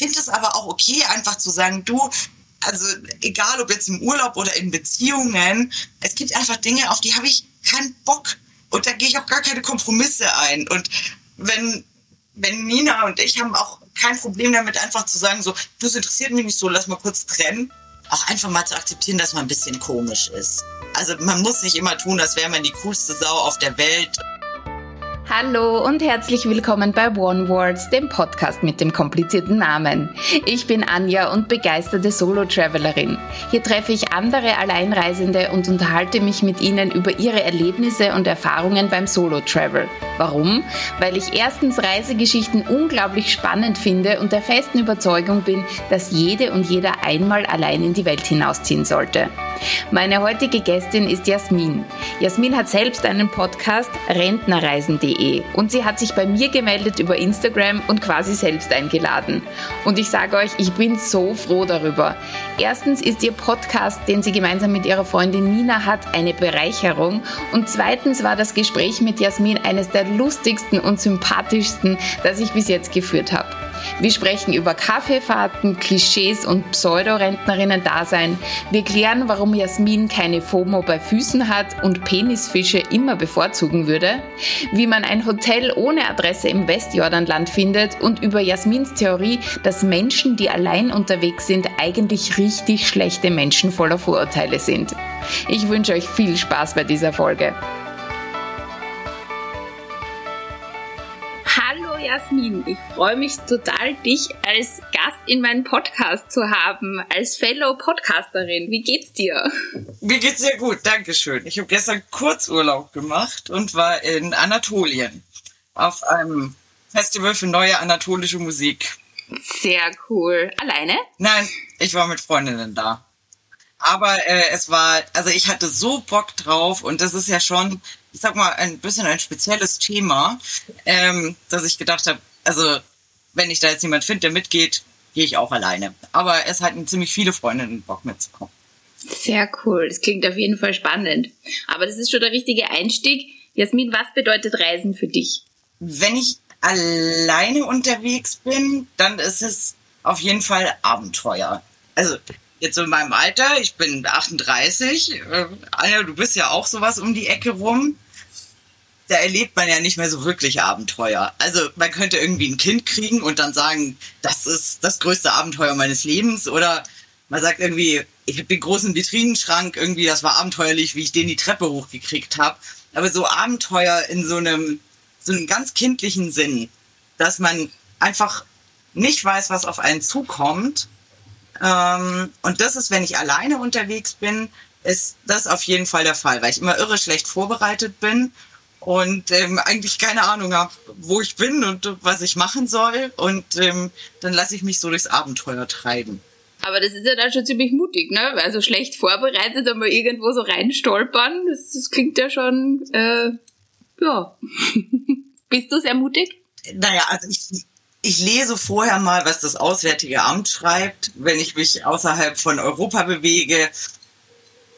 finde es aber auch okay, einfach zu sagen, du, also egal ob jetzt im Urlaub oder in Beziehungen, es gibt einfach Dinge, auf die habe ich keinen Bock. Und da gehe ich auch gar keine Kompromisse ein. Und wenn, wenn Nina und ich haben auch kein Problem damit, einfach zu sagen, so, das interessiert mich nicht so, lass mal kurz trennen. Auch einfach mal zu akzeptieren, dass man ein bisschen komisch ist. Also man muss nicht immer tun, als wäre man die coolste Sau auf der Welt. Hallo und herzlich willkommen bei One Words, dem Podcast mit dem komplizierten Namen. Ich bin Anja und begeisterte Solo-Travelerin. Hier treffe ich andere Alleinreisende und unterhalte mich mit ihnen über ihre Erlebnisse und Erfahrungen beim Solo-Travel. Warum? Weil ich erstens Reisegeschichten unglaublich spannend finde und der festen Überzeugung bin, dass jede und jeder einmal allein in die Welt hinausziehen sollte. Meine heutige Gästin ist Jasmin. Jasmin hat selbst einen Podcast rentnerreisen.de und sie hat sich bei mir gemeldet über Instagram und quasi selbst eingeladen. Und ich sage euch, ich bin so froh darüber. Erstens ist ihr Podcast, den sie gemeinsam mit ihrer Freundin Nina hat, eine Bereicherung und zweitens war das Gespräch mit Jasmin eines der lustigsten und sympathischsten, das ich bis jetzt geführt habe. Wir sprechen über Kaffeefahrten, Klischees und Pseudo-Rentnerinnen-Dasein. Wir klären, warum Jasmin keine FOMO bei Füßen hat und Penisfische immer bevorzugen würde, wie man ein Hotel ohne Adresse im Westjordanland findet und über Jasmins Theorie, dass Menschen, die allein unterwegs sind, eigentlich richtig schlechte Menschen voller Vorurteile sind. Ich wünsche euch viel Spaß bei dieser Folge. Jasmin. Ich freue mich total, dich als Gast in meinem Podcast zu haben, als Fellow Podcasterin. Wie geht's dir? Mir geht's sehr gut, Dankeschön. Ich habe gestern Kurzurlaub gemacht und war in Anatolien auf einem Festival für neue anatolische Musik. Sehr cool. Alleine? Nein, ich war mit Freundinnen da. Aber äh, es war, also ich hatte so Bock drauf und das ist ja schon ich sag mal, ein bisschen ein spezielles Thema, ähm, dass ich gedacht habe, also wenn ich da jetzt jemand finde, der mitgeht, gehe ich auch alleine. Aber es hatten ziemlich viele Freundinnen Bock mitzukommen. Sehr cool. Das klingt auf jeden Fall spannend. Aber das ist schon der richtige Einstieg. Jasmin, was bedeutet Reisen für dich? Wenn ich alleine unterwegs bin, dann ist es auf jeden Fall Abenteuer. Also jetzt in meinem Alter, ich bin 38, äh, Anja, du bist ja auch sowas um die Ecke rum. Da erlebt man ja nicht mehr so wirklich Abenteuer. Also man könnte irgendwie ein Kind kriegen und dann sagen, das ist das größte Abenteuer meines Lebens. Oder man sagt irgendwie, ich habe den großen Vitrinenschrank, irgendwie, das war abenteuerlich, wie ich den die Treppe hochgekriegt habe. Aber so Abenteuer in so einem, so einem ganz kindlichen Sinn, dass man einfach nicht weiß, was auf einen zukommt ähm, und das ist, wenn ich alleine unterwegs bin, ist das auf jeden Fall der Fall, weil ich immer irre schlecht vorbereitet bin und ähm, eigentlich keine Ahnung habe, wo ich bin und was ich machen soll. Und ähm, dann lasse ich mich so durchs Abenteuer treiben. Aber das ist ja dann schon ziemlich mutig, ne? Also schlecht vorbereitet, aber irgendwo so reinstolpern, das, das klingt ja schon, äh, ja. Bist du sehr mutig? Naja, also ich, ich lese vorher mal, was das Auswärtige Amt schreibt, wenn ich mich außerhalb von Europa bewege.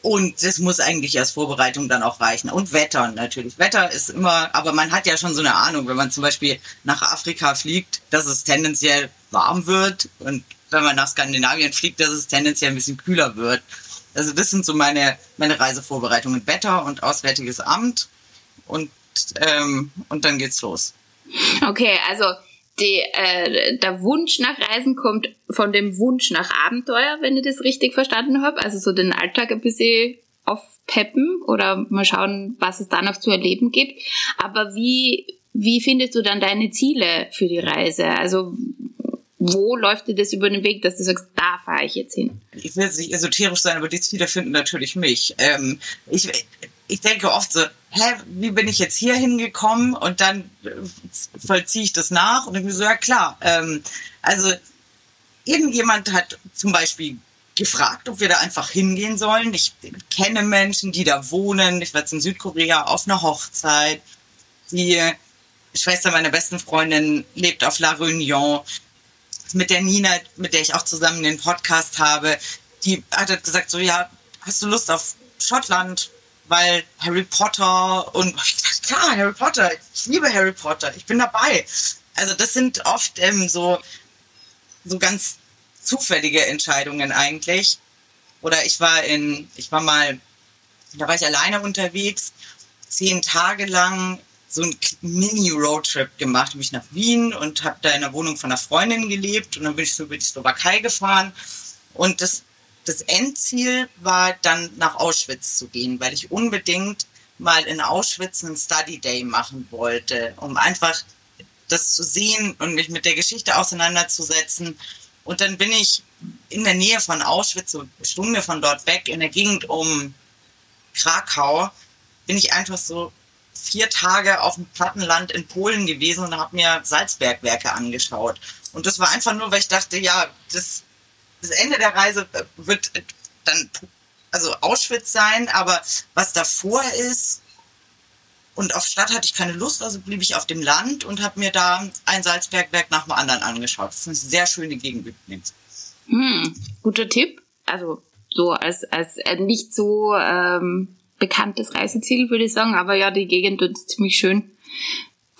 Und das muss eigentlich als Vorbereitung dann auch reichen. Und Wetter natürlich. Wetter ist immer, aber man hat ja schon so eine Ahnung, wenn man zum Beispiel nach Afrika fliegt, dass es tendenziell warm wird. Und wenn man nach Skandinavien fliegt, dass es tendenziell ein bisschen kühler wird. Also das sind so meine, meine Reisevorbereitungen. Wetter und Auswärtiges Amt. Und, ähm, und dann geht's los. Okay, also die, äh, der Wunsch nach Reisen kommt von dem Wunsch nach Abenteuer, wenn ich das richtig verstanden habe. Also so den Alltag ein bisschen aufpeppen oder mal schauen, was es da noch zu erleben gibt. Aber wie, wie findest du dann deine Ziele für die Reise? Also wo läuft dir das über den Weg, dass du sagst, da fahre ich jetzt hin? Ich will jetzt nicht esoterisch sein, aber die Ziele finden natürlich mich. Ähm, ich, ich denke oft so, hä, wie bin ich jetzt hier hingekommen? Und dann äh, vollziehe ich das nach und dann so, ja klar. Ähm, also irgendjemand hat zum Beispiel gefragt, ob wir da einfach hingehen sollen. Ich kenne Menschen, die da wohnen. Ich war jetzt in Südkorea auf einer Hochzeit. Die Schwester meiner besten Freundin lebt auf La Réunion. Mit der Nina, mit der ich auch zusammen den Podcast habe, die hat halt gesagt so, ja, hast du Lust auf Schottland? Weil Harry Potter und klar, Harry Potter, ich liebe Harry Potter, ich bin dabei. Also das sind oft ähm, so so ganz zufällige Entscheidungen eigentlich. Oder ich war in, ich war mal, da war ich alleine unterwegs, zehn Tage lang so ein Mini-Roadtrip gemacht. Ich nach Wien und habe da in der Wohnung von einer Freundin gelebt und dann bin ich so über die Slowakei gefahren. Und das, das Endziel war dann nach Auschwitz zu gehen, weil ich unbedingt mal in Auschwitz einen Study Day machen wollte, um einfach das zu sehen und mich mit der Geschichte auseinanderzusetzen. Und dann bin ich in der Nähe von Auschwitz, so eine Stunde von dort weg, in der Gegend um Krakau, bin ich einfach so vier Tage auf dem Plattenland in Polen gewesen und habe mir Salzbergwerke angeschaut. Und das war einfach nur, weil ich dachte, ja, das, das Ende der Reise wird dann also Auschwitz sein, aber was davor ist, und auf Stadt hatte ich keine Lust, also blieb ich auf dem Land und habe mir da ein Salzbergwerk nach dem anderen angeschaut. Das ist eine sehr schöne Gegend übrigens. Hm, guter Tipp. Also so als, als nicht so ähm, bekanntes Reiseziel, würde ich sagen. Aber ja, die Gegend ist ziemlich schön.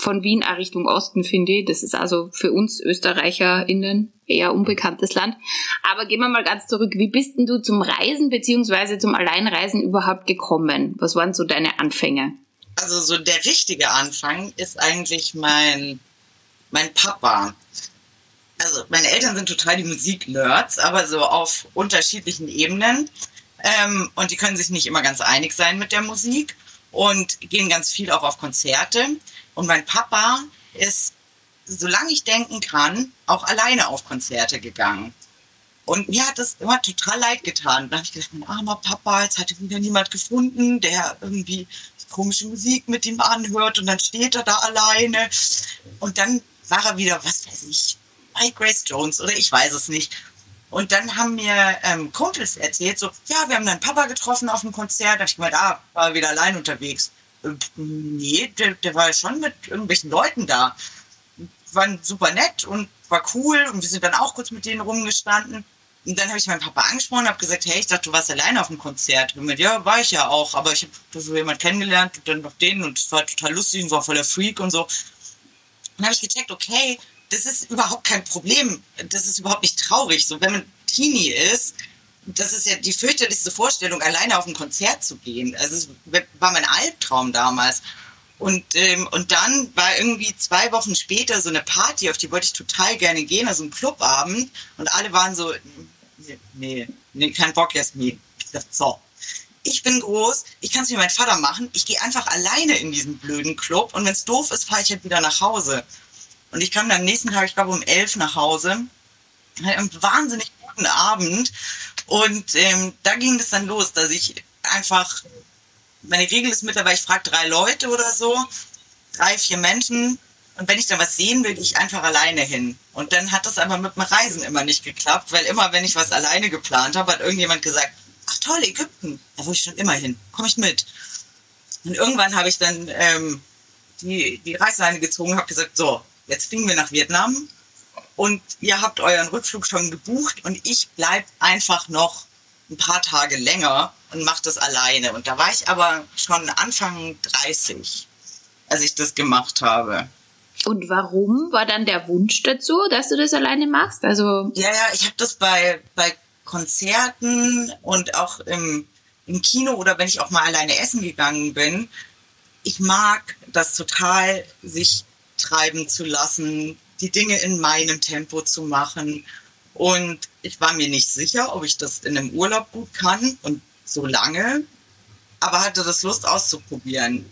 Von Wien auch Richtung Osten, finde ich. Das ist also für uns ÖsterreicherInnen eher unbekanntes Land. Aber gehen wir mal ganz zurück. Wie bist denn du zum Reisen beziehungsweise zum Alleinreisen überhaupt gekommen? Was waren so deine Anfänge? Also so der richtige Anfang ist eigentlich mein, mein Papa. Also meine Eltern sind total die Musiknerds, aber so auf unterschiedlichen Ebenen. Ähm, und die können sich nicht immer ganz einig sein mit der Musik und gehen ganz viel auch auf Konzerte. Und mein Papa ist, solange ich denken kann, auch alleine auf Konzerte gegangen. Und mir hat das immer total leid getan. Da habe ich gedacht, mein armer Papa, jetzt hat wieder niemand gefunden, der irgendwie komische Musik mit ihm anhört und dann steht er da alleine. Und dann war er wieder, was weiß ich, bei Grace Jones oder ich weiß es nicht. Und dann haben mir ähm, Kumpels erzählt, so, ja, wir haben deinen Papa getroffen auf dem Konzert. Da habe ich gemeint, ah, war er wieder allein unterwegs. Nee, der, der war schon mit irgendwelchen Leuten da. Waren super nett und war cool und wir sind dann auch kurz mit denen rumgestanden. Und dann habe ich meinen Papa angesprochen und habe gesagt, hey, ich dachte, du warst alleine auf dem Konzert. Und mit, ja, war ich ja auch, aber ich habe so jemanden kennengelernt und dann noch den und es war total lustig und war voller Freak und so. Und dann habe ich gecheckt, okay, das ist überhaupt kein Problem. Das ist überhaupt nicht traurig. So, wenn man Teenie ist, das ist ja die fürchterlichste Vorstellung, alleine auf ein Konzert zu gehen. Also es war mein Albtraum damals. Und, ähm, und dann war irgendwie zwei Wochen später so eine Party, auf die wollte ich total gerne gehen, also ein Clubabend. Und alle waren so, nee, nee, kein Bock, Jasmin. Ich dachte, so, ich bin groß, ich kann es wie mein Vater machen, ich gehe einfach alleine in diesen blöden Club und wenn es doof ist, fahre ich halt wieder nach Hause. Und ich kam dann am nächsten Tag, ich glaube um elf nach Hause, hatte einen wahnsinnig guten Abend. Und ähm, da ging es dann los, dass ich einfach, meine Regel ist mittlerweile, ich frage drei Leute oder so, drei, vier Menschen. Und wenn ich dann was sehen will, gehe ich einfach alleine hin. Und dann hat das aber mit dem Reisen immer nicht geklappt, weil immer, wenn ich was alleine geplant habe, hat irgendjemand gesagt, ach toll, Ägypten, da wollte ich schon immer hin, komme ich mit. Und irgendwann habe ich dann ähm, die, die Reißleine gezogen, habe gesagt, so, jetzt fliegen wir nach Vietnam und ihr habt euren Rückflug schon gebucht und ich bleibe einfach noch ein paar Tage länger und mache das alleine. Und da war ich aber schon Anfang 30, als ich das gemacht habe. Und warum war dann der Wunsch dazu, dass du das alleine machst? Also ja, ja, ich habe das bei, bei Konzerten und auch im, im Kino oder wenn ich auch mal alleine essen gegangen bin. Ich mag das total, sich treiben zu lassen, die Dinge in meinem Tempo zu machen. Und ich war mir nicht sicher, ob ich das in einem Urlaub gut kann und so lange, aber hatte das Lust auszuprobieren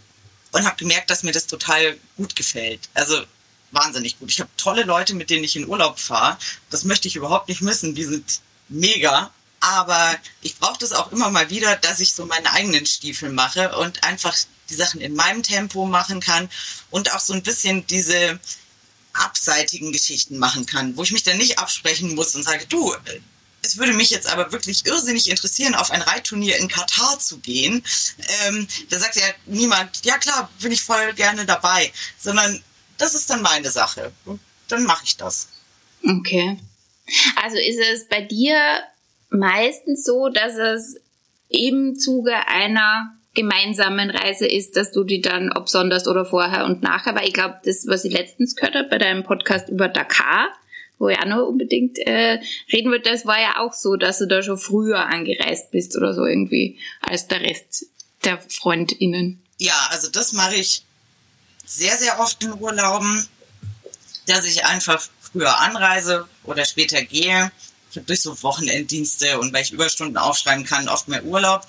und habe gemerkt, dass mir das total gut gefällt. Also wahnsinnig gut. Ich habe tolle Leute, mit denen ich in Urlaub fahre. Das möchte ich überhaupt nicht missen. Die sind mega. Aber ich brauche das auch immer mal wieder, dass ich so meine eigenen Stiefel mache und einfach die Sachen in meinem Tempo machen kann und auch so ein bisschen diese abseitigen Geschichten machen kann, wo ich mich dann nicht absprechen muss und sage, du, es würde mich jetzt aber wirklich irrsinnig interessieren, auf ein Reitturnier in Katar zu gehen. Ähm, da sagt ja niemand, ja klar, bin ich voll gerne dabei, sondern das ist dann meine Sache dann mache ich das. Okay. Also ist es bei dir meistens so, dass es im Zuge einer gemeinsamen Reise ist, dass du die dann absonderst oder vorher und nachher, weil ich glaube, das, was ich letztens gehört habe bei deinem Podcast über Dakar, wo ich auch noch unbedingt äh, reden wollte, das war ja auch so, dass du da schon früher angereist bist oder so irgendwie als der Rest der FreundInnen. Ja, also das mache ich sehr, sehr oft in Urlauben, dass ich einfach früher anreise oder später gehe. Ich habe durch so Wochenenddienste und weil ich Überstunden aufschreiben kann, oft mehr Urlaub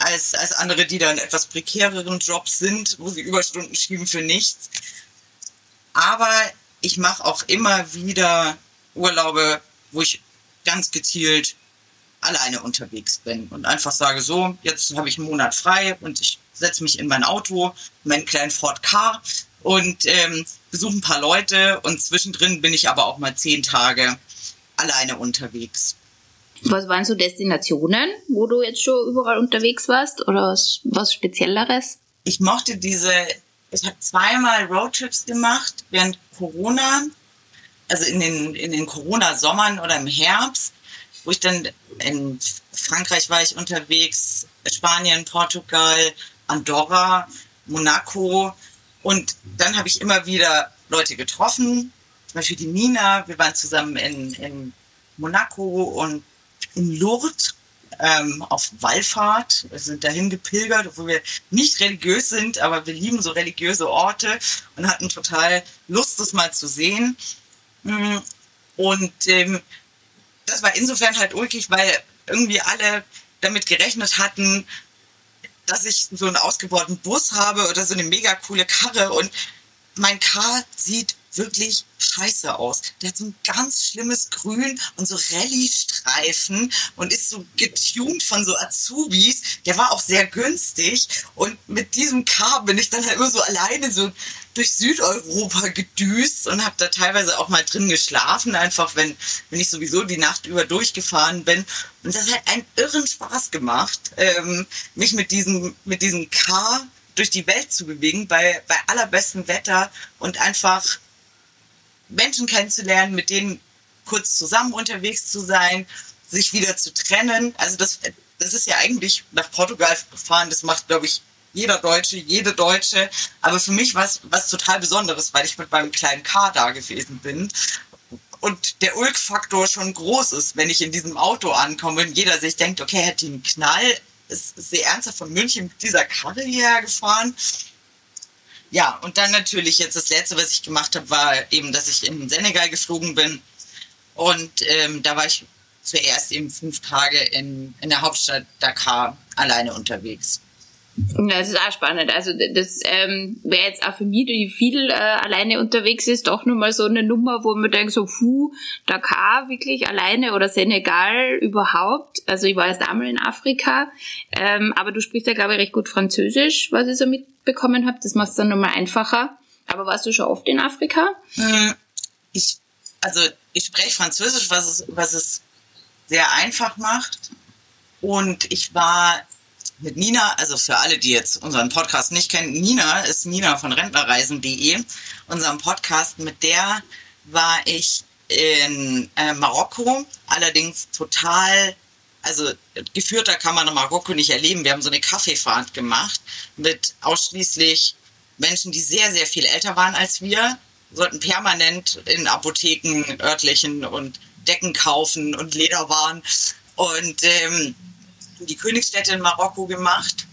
als, als andere, die dann etwas prekäreren Jobs sind, wo sie Überstunden schieben für nichts. Aber ich mache auch immer wieder Urlaube, wo ich ganz gezielt alleine unterwegs bin und einfach sage, so, jetzt habe ich einen Monat frei und ich setze mich in mein Auto, meinen kleinen Ford Car und ähm, besuche ein paar Leute und zwischendrin bin ich aber auch mal zehn Tage alleine unterwegs. Was waren so Destinationen, wo du jetzt schon überall unterwegs warst? Oder was, was Spezielleres? Ich mochte diese, ich habe zweimal Roadtrips gemacht während Corona, also in den, in den Corona-Sommern oder im Herbst, wo ich dann in Frankreich war ich unterwegs, Spanien, Portugal, Andorra, Monaco. Und dann habe ich immer wieder Leute getroffen, zum Beispiel die Nina, wir waren zusammen in, in Monaco und in Lourdes ähm, auf Wallfahrt. Wir sind dahin gepilgert, obwohl wir nicht religiös sind, aber wir lieben so religiöse Orte und hatten total Lust, das mal zu sehen. Mm, und ähm, das war insofern halt ulkig, weil irgendwie alle damit gerechnet hatten, dass ich so einen ausgebauten Bus habe oder so eine mega coole Karre und mein Car sieht wirklich scheiße aus. Der hat so ein ganz schlimmes Grün und so Rallye-Streifen und ist so getuned von so Azubis. Der war auch sehr günstig und mit diesem Car bin ich dann halt immer so alleine so durch Südeuropa gedüst und habe da teilweise auch mal drin geschlafen, einfach wenn, wenn ich sowieso die Nacht über durchgefahren bin. Und das hat einen irren Spaß gemacht, ähm, mich mit diesem, mit diesem Car durch die Welt zu bewegen, bei, bei allerbestem Wetter und einfach Menschen kennenzulernen, mit denen kurz zusammen unterwegs zu sein, sich wieder zu trennen. Also das, das ist ja eigentlich nach Portugal gefahren, das macht, glaube ich, jeder Deutsche, jede Deutsche. Aber für mich war es was total Besonderes, weil ich mit meinem kleinen Car da gewesen bin. Und der Ulk-Faktor schon groß ist, wenn ich in diesem Auto ankomme und jeder sich denkt, okay, hat die einen Knall, ist, sehr ernsthaft von München mit dieser Karre hierher gefahren. Ja, und dann natürlich jetzt das letzte, was ich gemacht habe, war eben, dass ich in Senegal geflogen bin. Und ähm, da war ich zuerst eben fünf Tage in, in der Hauptstadt Dakar alleine unterwegs. Ja, das ist auch spannend. Also das ähm, wäre jetzt auch für mich, die viel äh, alleine unterwegs ist, doch nochmal so eine Nummer, wo man denkt, so, puh, Dakar wirklich alleine oder Senegal überhaupt. Also ich war erst einmal in Afrika, ähm, aber du sprichst ja, glaube ich, recht gut Französisch, was ich so mitbekommen habe. Das macht es dann nochmal einfacher. Aber warst du schon oft in Afrika? Hm, ich, also ich spreche Französisch, was es, was es sehr einfach macht. Und ich war mit Nina, also für alle, die jetzt unseren Podcast nicht kennen, Nina ist Nina von Rentnerreisen.de, unserem Podcast. Mit der war ich in äh, Marokko, allerdings total, also geführter kann man in Marokko nicht erleben. Wir haben so eine Kaffeefahrt gemacht mit ausschließlich Menschen, die sehr, sehr viel älter waren als wir, sollten permanent in Apotheken örtlichen und Decken kaufen und Lederwaren. Und ähm, die Königsstädte in Marokko gemacht.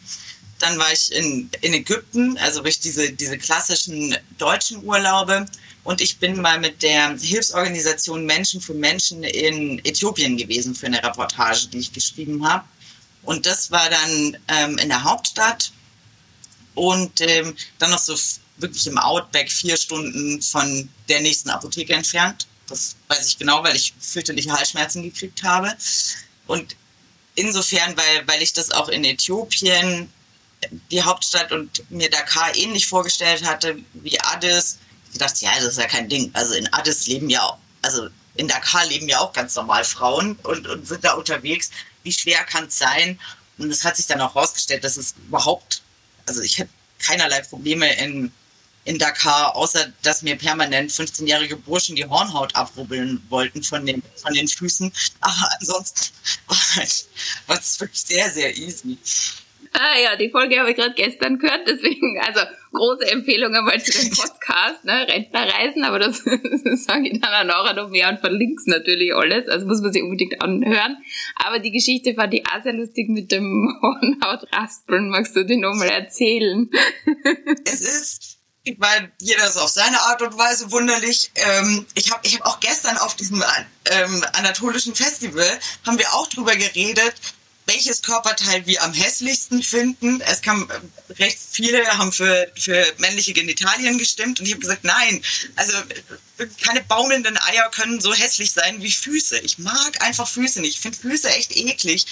Dann war ich in, in Ägypten, also durch diese, diese klassischen deutschen Urlaube. Und ich bin mal mit der Hilfsorganisation Menschen für Menschen in Äthiopien gewesen für eine Reportage, die ich geschrieben habe. Und das war dann ähm, in der Hauptstadt und ähm, dann noch so wirklich im Outback vier Stunden von der nächsten Apotheke entfernt. Das weiß ich genau, weil ich fürchterliche Halsschmerzen gekriegt habe. Und insofern, weil, weil ich das auch in Äthiopien, die Hauptstadt und mir Dakar ähnlich vorgestellt hatte wie Addis. Ich dachte, ja, das ist ja kein Ding. Also in Addis leben ja auch, also in Dakar leben ja auch ganz normal Frauen und, und sind da unterwegs. Wie schwer kann es sein? Und es hat sich dann auch herausgestellt, dass es überhaupt, also ich hätte keinerlei Probleme in in Dakar, außer dass mir permanent 15-jährige Burschen die Hornhaut abrubbeln wollten von den, von den Füßen. Aber ansonsten war es wirklich sehr, sehr easy. Ah ja, die Folge habe ich gerade gestern gehört, deswegen, also große Empfehlung einmal zu dem Podcast, ne? Rentnerreisen, aber das, das sage ich dann auch nachher noch mehr und verlinke natürlich alles, also muss man sich unbedingt anhören. Aber die Geschichte fand ich auch sehr lustig mit dem Hornhautraspeln. Magst du die nochmal erzählen? Es ist ich meine, jeder ist auf seine Art und Weise wunderlich. Ähm, ich habe ich hab auch gestern auf diesem ähm, anatolischen Festival, haben wir auch drüber geredet, welches Körperteil wir am hässlichsten finden. Es kam äh, recht viele haben für, für männliche Genitalien gestimmt und ich habe gesagt, nein, also äh, keine baumelnden Eier können so hässlich sein wie Füße. Ich mag einfach Füße nicht. Ich finde Füße echt eklig.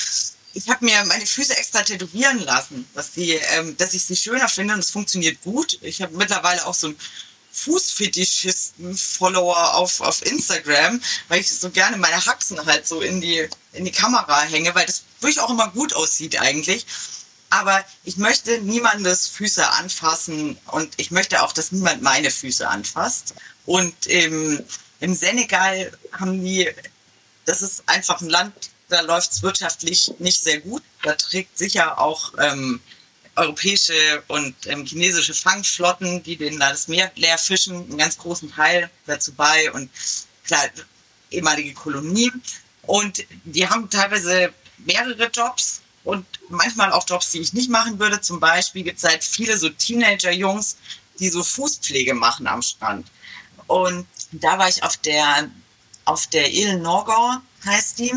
Ich habe mir meine Füße extra tätowieren lassen, dass, die, ähm, dass ich sie schöner finde und es funktioniert gut. Ich habe mittlerweile auch so ein Fußfetischisten-Follower auf, auf Instagram, weil ich so gerne meine Haxen halt so in die, in die Kamera hänge, weil das wirklich auch immer gut aussieht eigentlich. Aber ich möchte niemandes Füße anfassen und ich möchte auch, dass niemand meine Füße anfasst. Und im, im Senegal haben die, das ist einfach ein Land, da läuft es wirtschaftlich nicht sehr gut. Da trägt sicher auch ähm, europäische und ähm, chinesische Fangflotten, die den das Meer leer fischen, einen ganz großen Teil dazu bei und klar, ehemalige Kolonien. Und die haben teilweise mehrere Jobs und manchmal auch Jobs, die ich nicht machen würde. Zum Beispiel gibt es halt viele so Teenager-Jungs, die so Fußpflege machen am Strand. Und da war ich auf der, auf der Ile Norgor, heißt die.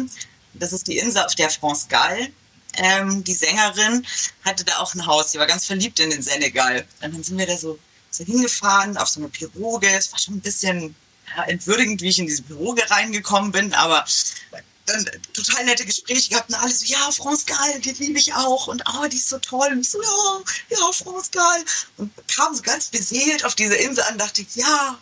Das ist die Insel, auf der France Gall ähm, die Sängerin, hatte da auch ein Haus. Die war ganz verliebt in den Senegal. Und dann sind wir da so, so hingefahren auf so eine Piroge. Es war schon ein bisschen ja, entwürdigend, wie ich in diese Piroge reingekommen bin, aber dann total nette Gespräche gehabt und alle so, ja, France Gall, die liebe ich auch und oh, die ist so toll. Und ich so, ja, ja, France Gall. Und kam so ganz beseelt auf diese Insel an und dachte, ja,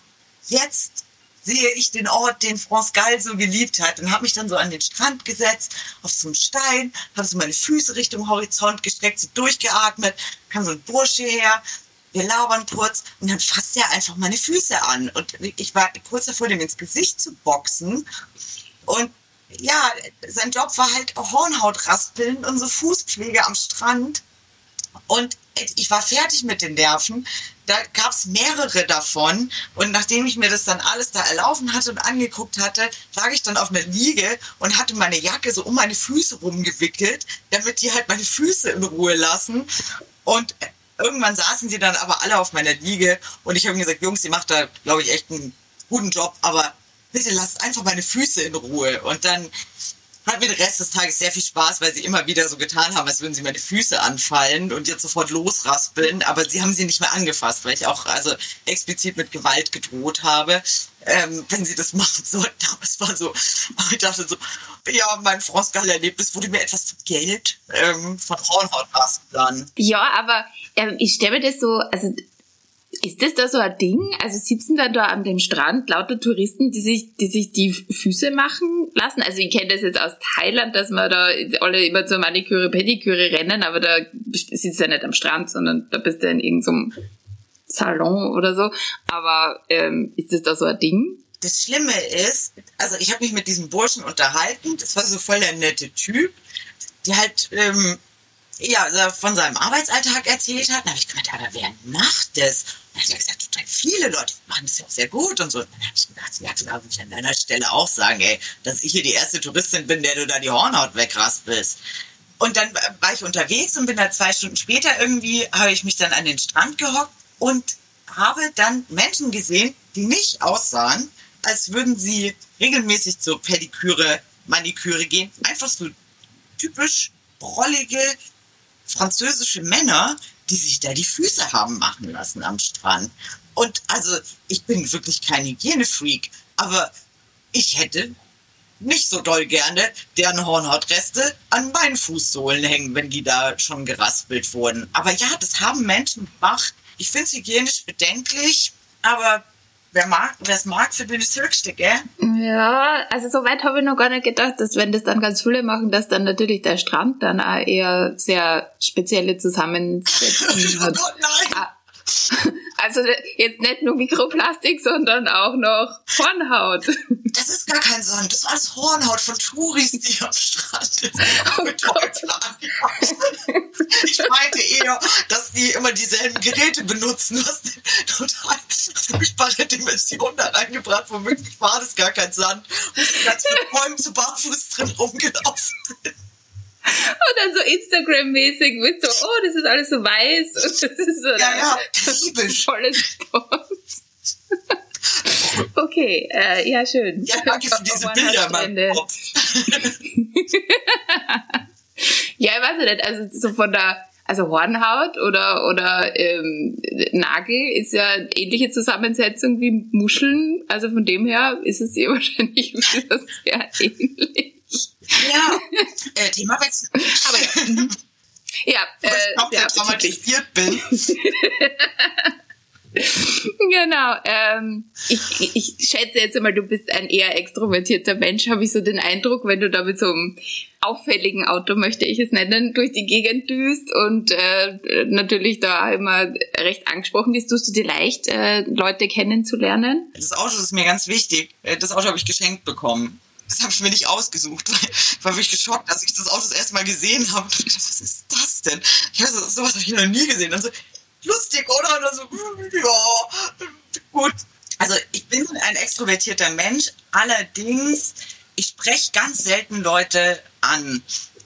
jetzt sehe ich den Ort, den France Gall so geliebt hat und habe mich dann so an den Strand gesetzt, auf so einen Stein, habe so meine Füße Richtung Horizont gestreckt, so durchgeatmet, kam so ein Bursche her, wir labern kurz und dann fasst er einfach meine Füße an. Und ich war kurz davor, dem ins Gesicht zu boxen. Und ja, sein Job war halt Hornhaut raspeln und so Fußpflege am Strand und ich war fertig mit den Nerven. Da gab es mehrere davon. Und nachdem ich mir das dann alles da erlaufen hatte und angeguckt hatte, lag ich dann auf einer Liege und hatte meine Jacke so um meine Füße rumgewickelt, damit die halt meine Füße in Ruhe lassen. Und irgendwann saßen sie dann aber alle auf meiner Liege und ich habe gesagt, Jungs, ihr macht da, glaube ich, echt einen guten Job, aber bitte lasst einfach meine Füße in Ruhe. Und dann hat mir den Rest des Tages sehr viel Spaß, weil sie immer wieder so getan haben, als würden sie meine Füße anfallen und jetzt sofort losraspeln. Aber sie haben sie nicht mehr angefasst, weil ich auch also explizit mit Gewalt gedroht habe, ähm, wenn sie das machen sollten. Aber es war so, ich dachte so, ja, mein Frostgall-Erlebnis wurde mir etwas Geld ähm, von Hornhautraspeln. Ja, aber ähm, ich stelle mir das so, also ist das da so ein Ding? Also sitzen dann da an dem Strand lauter Touristen, die sich, die sich die Füße machen lassen? Also ich kenne das jetzt aus Thailand, dass man da alle immer zur Maniküre, Pediküre rennen, aber da sitzt ja nicht am Strand, sondern da bist du in irgendeinem Salon oder so. Aber ähm, ist das da so ein Ding? Das Schlimme ist, also ich habe mich mit diesem Burschen unterhalten, das war so voll der nette Typ, der halt ähm, ja, von seinem Arbeitsalltag erzählt hat. Dann habe ich gemeint, aber wer macht das? Und dann hat er gesagt, total viele Leute machen das ja auch sehr gut und so. Und dann habe ich gedacht, ja klar, würde ich an deiner Stelle auch sagen, ey, dass ich hier die erste Touristin bin, der du da die Hornhaut wegraspelst. Und dann war ich unterwegs und bin da zwei Stunden später irgendwie, habe ich mich dann an den Strand gehockt und habe dann Menschen gesehen, die nicht aussahen, als würden sie regelmäßig zur Pediküre, Maniküre gehen. Einfach so typisch brollige, französische Männer, die sich da die Füße haben machen lassen am Strand. Und also, ich bin wirklich kein Hygienefreak, aber ich hätte nicht so doll gerne deren Hornhautreste an meinen Fußsohlen hängen, wenn die da schon geraspelt wurden. Aber ja, das haben Menschen gemacht. Ich finde es hygienisch bedenklich, aber wer mag, wer es mag, für den ist höchste, gell? Ja, also so weit habe ich noch gar nicht gedacht, dass wenn das dann ganz viele machen, dass dann natürlich der Strand dann auch eher sehr spezielle Zusammensetzungen hat. oh Gott, nein! Also jetzt nicht nur Mikroplastik, sondern auch noch Hornhaut. Das ist gar kein Sand, das ist alles Hornhaut von Touris, die am Strand sind. Oh ich meinte eher, dass die immer dieselben Geräte benutzen. Du hast total furchtbare Dimensionen da reingebracht. Womöglich war das gar kein Sand. Und ganz mit Bäumen zu barfuß drin rumgelaufen. Und dann so Instagram-mäßig mit so, oh, das ist alles so weiß und das ist so ja, ja, volles Sport. Okay, äh, ja, schön. Ja, danke für diese Bilder, Kopf. ja, ich weiß nicht, also so von der, also Hornhaut oder, oder ähm, Nagel ist ja ähnliche Zusammensetzung wie Muscheln, also von dem her ist es ihr wahrscheinlich sehr ähnlich. Ja, äh, Themawechsel. Aber ja. Ja, äh, ich auch ja, traumatisiert bin. genau. Ähm, ich, ich schätze jetzt einmal, du bist ein eher extrovertierter Mensch, habe ich so den Eindruck, wenn du da mit so einem auffälligen Auto, möchte ich es nennen, durch die Gegend düst und äh, natürlich da immer recht angesprochen bist. Tust du dir leicht, äh, Leute kennenzulernen? Das Auto ist mir ganz wichtig. Äh, das Auto habe ich geschenkt bekommen das habe ich mir nicht ausgesucht, weil war wirklich geschockt, als ich das Auto das erste Mal gesehen habe. Was ist das denn? Ich weiß, sowas habe ich noch nie gesehen. Dann so, lustig, oder? Und dann so, ja, gut. Also ich bin ein extrovertierter Mensch, allerdings, ich spreche ganz selten Leute an.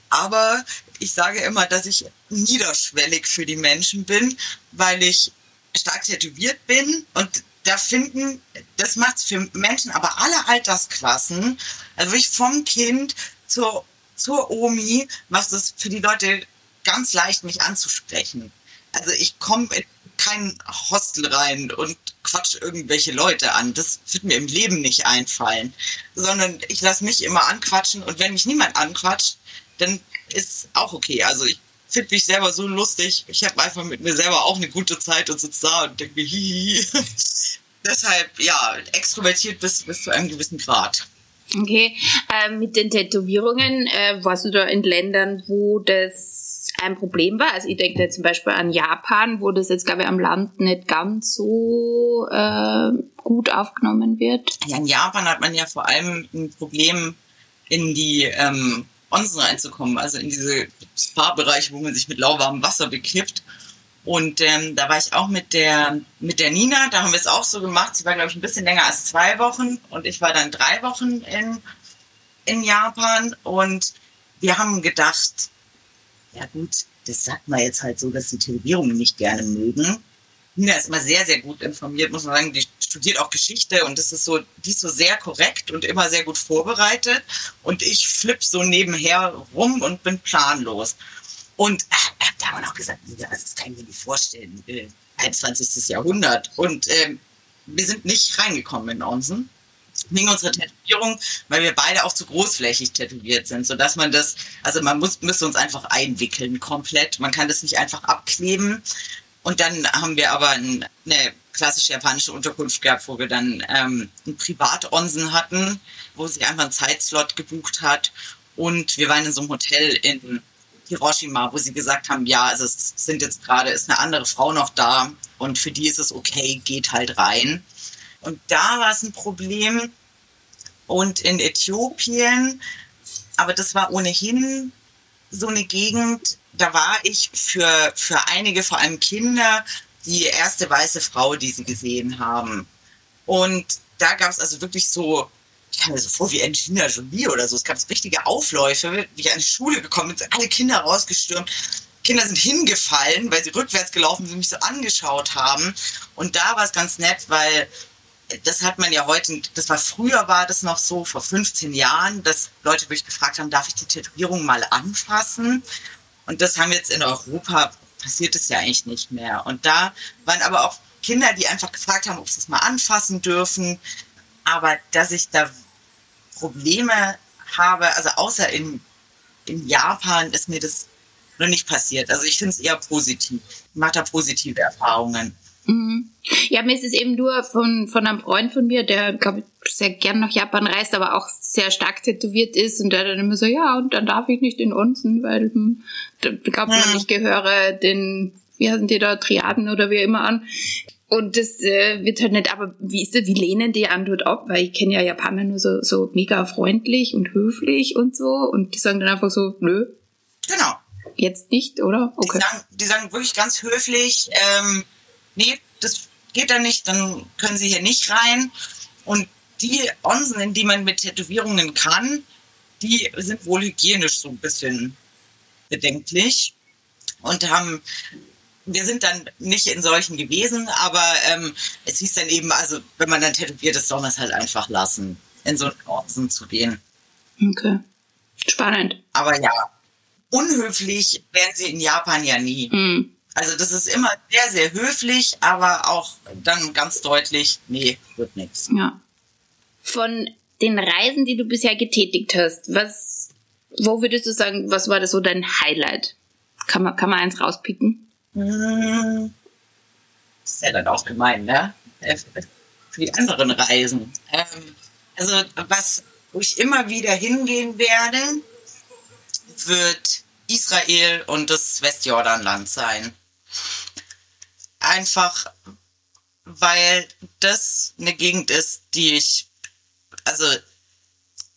Aber ich sage immer, dass ich niederschwellig für die Menschen bin, weil ich stark tätowiert bin und da finden, das macht es für Menschen, aber alle Altersklassen, also wirklich vom Kind zur, zur Omi, macht es für die Leute ganz leicht, mich anzusprechen. Also ich komme in kein Hostel rein und quatsch irgendwelche Leute an. Das wird mir im Leben nicht einfallen. Sondern ich lasse mich immer anquatschen und wenn mich niemand anquatscht, dann ist auch okay. Also ich finde mich selber so lustig. Ich habe einfach mit mir selber auch eine gute Zeit und sitze da und denke, hihi. Deshalb, ja, extrovertiert bis, bis zu einem gewissen Grad. Okay, äh, mit den Tätowierungen, äh, warst du da in Ländern, wo das ein Problem war? Also ich denke zum Beispiel an Japan, wo das jetzt, glaube ich, am Land nicht ganz so äh, gut aufgenommen wird. Ja, in Japan hat man ja vor allem ein Problem, in die ähm, Onsen reinzukommen, also in diese Spa-Bereiche, wo man sich mit lauwarmem Wasser beknippt. Und ähm, da war ich auch mit der, mit der Nina, da haben wir es auch so gemacht. Sie war, glaube ich, ein bisschen länger als zwei Wochen und ich war dann drei Wochen in, in Japan und wir haben gedacht, ja gut, das sagt man jetzt halt so, dass die Tätowierungen nicht gerne mögen. Nina ist immer sehr, sehr gut informiert, muss man sagen. Die studiert auch Geschichte und das ist so, die ist so sehr korrekt und immer sehr gut vorbereitet. Und ich flipp so nebenher rum und bin planlos. Und äh, da haben wir noch gesagt, das kann ich mir nicht vorstellen, äh, 21. Jahrhundert. Und äh, wir sind nicht reingekommen in Onsen wegen unserer Tätowierung, weil wir beide auch zu großflächig tätowiert sind, sodass man das, also man muss, müsste uns einfach einwickeln komplett. Man kann das nicht einfach abkleben. Und dann haben wir aber ein, eine klassische japanische Unterkunft gehabt, wo wir dann ähm, einen Privatonsen hatten, wo sie einfach einen Zeitslot gebucht hat. Und wir waren in so einem Hotel in Hiroshima, wo sie gesagt haben, ja, also es sind jetzt gerade, ist eine andere Frau noch da und für die ist es okay, geht halt rein. Und da war es ein Problem. Und in Äthiopien, aber das war ohnehin so eine Gegend, da war ich für, für einige, vor allem Kinder, die erste weiße Frau, die sie gesehen haben. Und da gab es also wirklich so ich kam mir so vor wie Angelina Jolie oder so. Es gab richtige Aufläufe, wie ich an die Schule gekommen bin, alle Kinder rausgestürmt. Kinder sind hingefallen, weil sie rückwärts gelaufen sind, mich so angeschaut haben. Und da war es ganz nett, weil das hat man ja heute, das war früher war das noch so, vor 15 Jahren, dass Leute mich gefragt haben, darf ich die Tätowierung mal anfassen? Und das haben jetzt in Europa, passiert es ja eigentlich nicht mehr. Und da waren aber auch Kinder, die einfach gefragt haben, ob sie es mal anfassen dürfen. Aber dass ich da Probleme habe, also außer in, in Japan ist mir das noch nicht passiert. Also ich finde es eher positiv. Ich mache da positive Erfahrungen. Mhm. Ja, mir ist es eben nur von, von einem Freund von mir, der, glaube ich, sehr gern nach Japan reist, aber auch sehr stark tätowiert ist und der dann immer so, ja, und dann darf ich nicht in Onsen, weil hm, da glaubt man, ich gehöre den wie heißen die da, Triaden oder wie immer an. Und das äh, wird halt nicht, aber wie ist das, wie lehnen die an dort ab? Weil ich kenne ja Japaner nur so, so mega freundlich und höflich und so und die sagen dann einfach so, nö. Genau. Jetzt nicht, oder? Okay. Die sagen, die sagen wirklich ganz höflich, ähm, nee, das geht da nicht, dann können sie hier nicht rein. Und die Onsen, in die man mit Tätowierungen kann, die sind wohl hygienisch so ein bisschen bedenklich und haben wir sind dann nicht in solchen gewesen, aber ähm, es hieß dann eben, also wenn man dann tätowiert ist, soll man es halt einfach lassen, in so einen Orten zu gehen. Okay. Spannend. Aber ja, unhöflich werden sie in Japan ja nie. Mhm. Also das ist immer sehr, sehr höflich, aber auch dann ganz deutlich, nee, wird nichts. Ja. Von den Reisen, die du bisher getätigt hast, was, wo würdest du sagen, was war das so dein Highlight? Kann man, kann man eins rauspicken? Hm. Das ist ja dann auch gemein, ne? Äh, für die anderen Reisen. Ähm, also, was, wo ich immer wieder hingehen werde, wird Israel und das Westjordanland sein. Einfach, weil das eine Gegend ist, die ich, also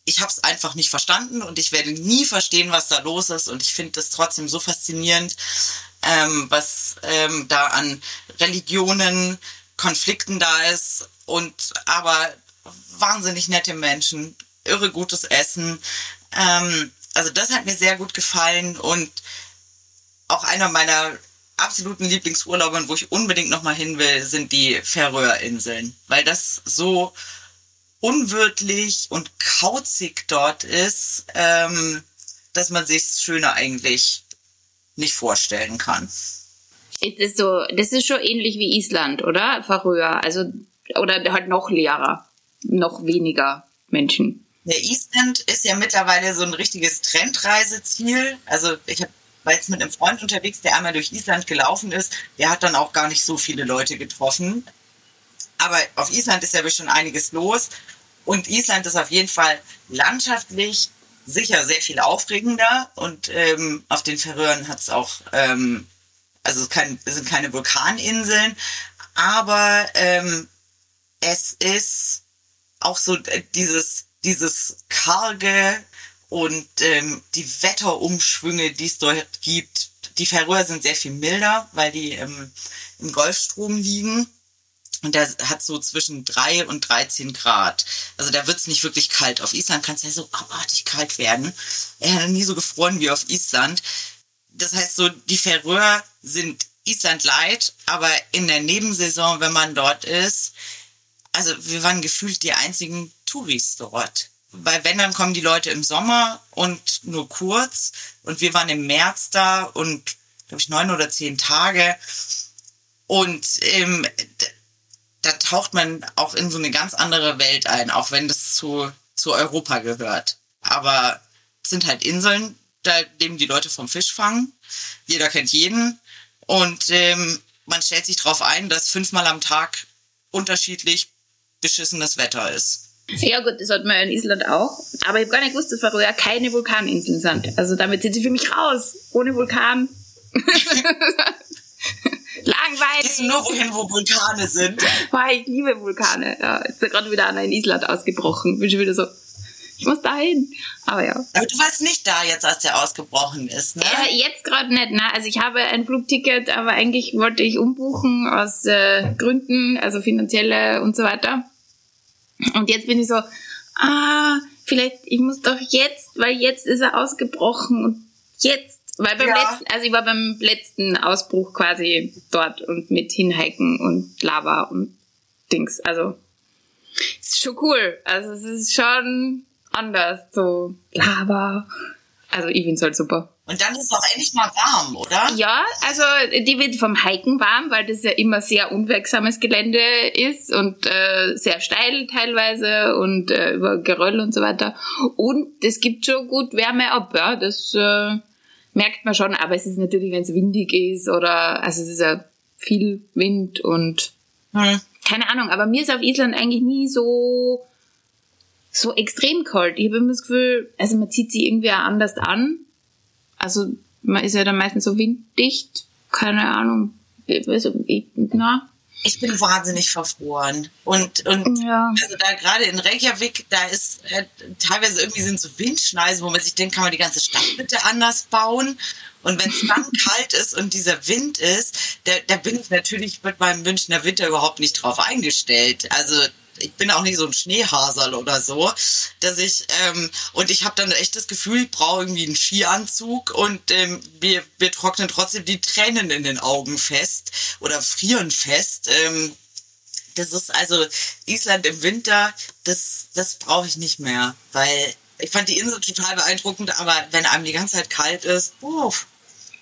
ich habe es einfach nicht verstanden und ich werde nie verstehen, was da los ist und ich finde das trotzdem so faszinierend, ähm, was ähm, da an Religionen, Konflikten da ist und aber wahnsinnig nette Menschen, irre gutes Essen. Ähm, also das hat mir sehr gut gefallen und auch einer meiner absoluten Lieblingsurlauben, wo ich unbedingt nochmal hin will, sind die Färöerinseln, weil das so unwirtlich und kauzig dort ist, ähm, dass man sich schöner eigentlich nicht vorstellen kann. Ist es so, das ist schon ähnlich wie Island, oder? Färöer, also oder halt noch leerer, noch weniger Menschen. Der Island ist ja mittlerweile so ein richtiges Trendreiseziel. Also ich hab, war jetzt mit einem Freund unterwegs, der einmal durch Island gelaufen ist. Der hat dann auch gar nicht so viele Leute getroffen. Aber auf Island ist ja schon einiges los. Und Island ist auf jeden Fall landschaftlich sicher sehr viel aufregender. Und ähm, auf den Färöern hat es auch, ähm, also es, kein, es sind keine Vulkaninseln, aber ähm, es ist auch so äh, dieses, dieses karge und ähm, die Wetterumschwünge, die es dort gibt. Die Färöer sind sehr viel milder, weil die ähm, im Golfstrom liegen. Und der hat so zwischen 3 und 13 Grad. Also da wird es nicht wirklich kalt. Auf Island kann es ja so abartig kalt werden. Er hat nie so gefroren wie auf Island. Das heißt so, die Färöer sind Island light, aber in der Nebensaison, wenn man dort ist, also wir waren gefühlt die einzigen Touris dort. Weil wenn, dann kommen die Leute im Sommer und nur kurz. Und wir waren im März da und, glaube ich, neun oder zehn Tage. Und ähm, da taucht man auch in so eine ganz andere Welt ein, auch wenn das zu, zu Europa gehört. Aber es sind halt Inseln, da leben die Leute vom Fisch fangen. Jeder kennt jeden. Und ähm, man stellt sich darauf ein, dass fünfmal am Tag unterschiedlich beschissenes Wetter ist. Ja gut, das hat man in Island auch. Aber ich habe gar nicht gewusst, dass Färöer keine Vulkaninseln sind. Also damit sind sie für mich raus. Ohne Vulkan. Langweilig. Gehst nur wohin, wo Vulkane sind? Boah, ich liebe Vulkane. Ja, jetzt ist ja gerade wieder einer in Island ausgebrochen. Bin schon wieder so, ich muss dahin. Aber ja. Aber du warst nicht da jetzt, als der ausgebrochen ist, ne? Ja, jetzt gerade nicht, ne? Also ich habe ein Flugticket, aber eigentlich wollte ich umbuchen aus äh, Gründen, also finanzielle und so weiter. Und jetzt bin ich so, ah, vielleicht, ich muss doch jetzt, weil jetzt ist er ausgebrochen und jetzt weil beim ja. letzten, also ich war beim letzten Ausbruch quasi dort und mit Hinhiken und Lava und Dings. Also ist schon cool. Also es ist schon anders. So Lava. Also ich finde es halt super. Und dann ist es auch endlich mal warm, oder? Ja, also die wird vom Hiken warm, weil das ja immer sehr unwegsames Gelände ist und äh, sehr steil teilweise und äh, über Geröll und so weiter. Und es gibt schon gut Wärme ab, ja. Das äh, merkt man schon, aber es ist natürlich, wenn es windig ist oder, also es ist ja viel Wind und hm. keine Ahnung, aber mir ist auf Island eigentlich nie so, so extrem kalt. Ich habe immer das Gefühl, also man zieht sich irgendwie auch anders an. Also man ist ja dann meistens so winddicht keine Ahnung. Also, na, ich bin wahnsinnig verfroren. Und, und ja. also da gerade in Reykjavik, da ist äh, teilweise irgendwie sind so Windschneisen, wo man sich denkt, kann man die ganze Stadt bitte anders bauen. Und wenn es dann kalt ist und dieser Wind ist, da, da bin ich natürlich mit meinem Münchner Winter überhaupt nicht drauf eingestellt. Also ich bin auch nicht so ein Schneehasel oder so, dass ich ähm, und ich habe dann echt das Gefühl, ich brauche irgendwie einen Skianzug und ähm, wir, wir trocknen trotzdem die Tränen in den Augen fest oder frieren fest. Ähm, das ist also Island im Winter, das, das brauche ich nicht mehr, weil ich fand die Insel total beeindruckend, aber wenn einem die ganze Zeit kalt ist, uff.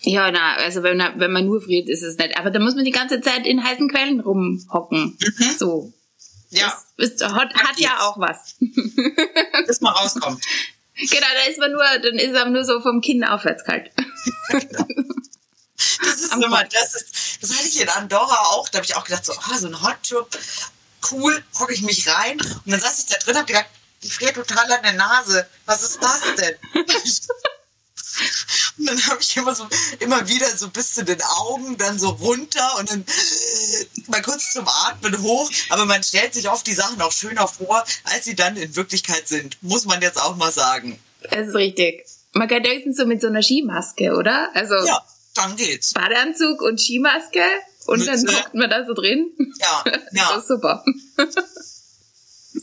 Ja, na, also wenn, wenn man nur friert, ist es nicht. Aber da muss man die ganze Zeit in heißen Quellen rumhocken. Mhm. So. Ja. Das ist, hat, hat ja auch was. Bis man rauskommt. Genau, da ist man nur, dann ist man nur so vom Kinn aufwärts kalt. Das ist Am immer, das ist, das hatte ich in Andorra auch, da habe ich auch gedacht, so, ah, so ein Hot Tub, cool, hocke ich mich rein. Und dann saß ich da drin und habe gedacht, ich friere total an der Nase. Was ist das denn? Und dann habe ich immer so immer wieder so bis zu den Augen, dann so runter und dann äh, mal kurz zum Atmen hoch. Aber man stellt sich oft die Sachen auch schöner vor, als sie dann in Wirklichkeit sind. Muss man jetzt auch mal sagen. Das ist richtig. Man kann höchstens so mit so einer Skimaske, oder? Also ja, dann geht's. Badeanzug und Skimaske und Mütze. dann hockt man da so drin. Ja, ja. Das ist super.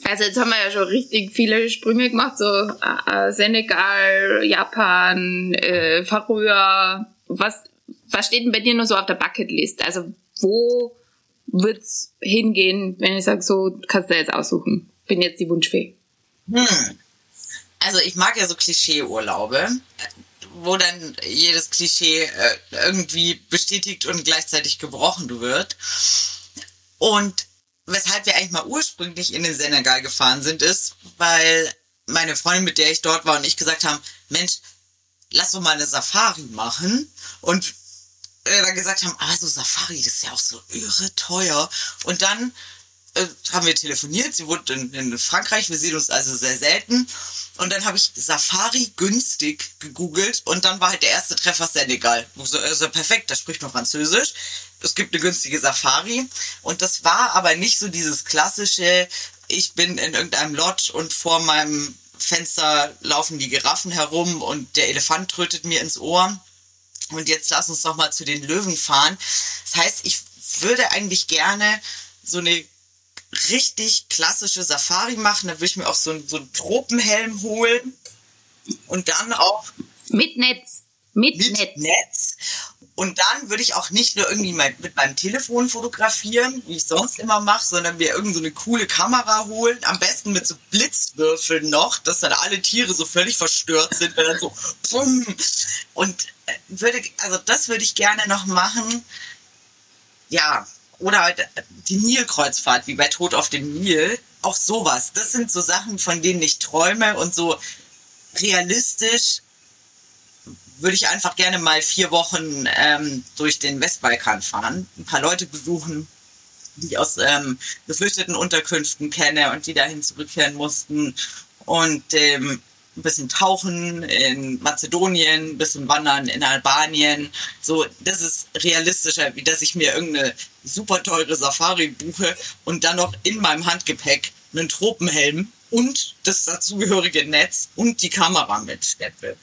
Also jetzt haben wir ja schon richtig viele Sprünge gemacht, so äh, Senegal, Japan, äh, Färöer. Was, was steht denn bei dir nur so auf der Bucketlist? Also wo wird's hingehen, wenn ich sage, so kannst du jetzt aussuchen? Bin jetzt die Wunschfee. Hm. Also ich mag ja so Klischee-Urlaube, wo dann jedes Klischee äh, irgendwie bestätigt und gleichzeitig gebrochen wird. Und weshalb wir eigentlich mal ursprünglich in den Senegal gefahren sind, ist, weil meine Freundin, mit der ich dort war und ich gesagt haben, Mensch, lass doch mal eine Safari machen. Und wir dann gesagt haben, ah, so Safari, das ist ja auch so irre teuer. Und dann äh, haben wir telefoniert, sie wohnt in, in, Frankreich, wir sehen uns also sehr selten. Und dann habe ich Safari günstig gegoogelt und dann war halt der erste Treffer Senegal. So, also perfekt, da spricht man Französisch es gibt eine günstige Safari. Und das war aber nicht so dieses klassische, ich bin in irgendeinem Lodge und vor meinem Fenster laufen die Giraffen herum und der Elefant trötet mir ins Ohr. Und jetzt lass uns noch mal zu den Löwen fahren. Das heißt, ich würde eigentlich gerne so eine richtig klassische Safari machen. Da würde ich mir auch so, so einen Tropenhelm holen und dann auch mit Netz. Mit, mit Netz. Netz. Und dann würde ich auch nicht nur irgendwie mein, mit meinem Telefon fotografieren, wie ich sonst immer mache, sondern mir irgendeine so coole Kamera holen. Am besten mit so Blitzwürfeln noch, dass dann alle Tiere so völlig verstört sind, wenn dann so bumm. Und äh, würde, also das würde ich gerne noch machen. Ja, oder halt die Nilkreuzfahrt, wie bei Tod auf dem Nil. Auch sowas. Das sind so Sachen, von denen ich träume und so realistisch würde ich einfach gerne mal vier Wochen ähm, durch den Westbalkan fahren, ein paar Leute besuchen, die ich aus ähm, geflüchteten Unterkünften kenne und die dahin zurückkehren mussten und ähm, ein bisschen tauchen in Mazedonien, ein bisschen wandern in Albanien. So, das ist realistischer, wie dass ich mir irgendeine super teure Safari buche und dann noch in meinem Handgepäck einen Tropenhelm und das dazugehörige Netz und die Kamera mitschleppe.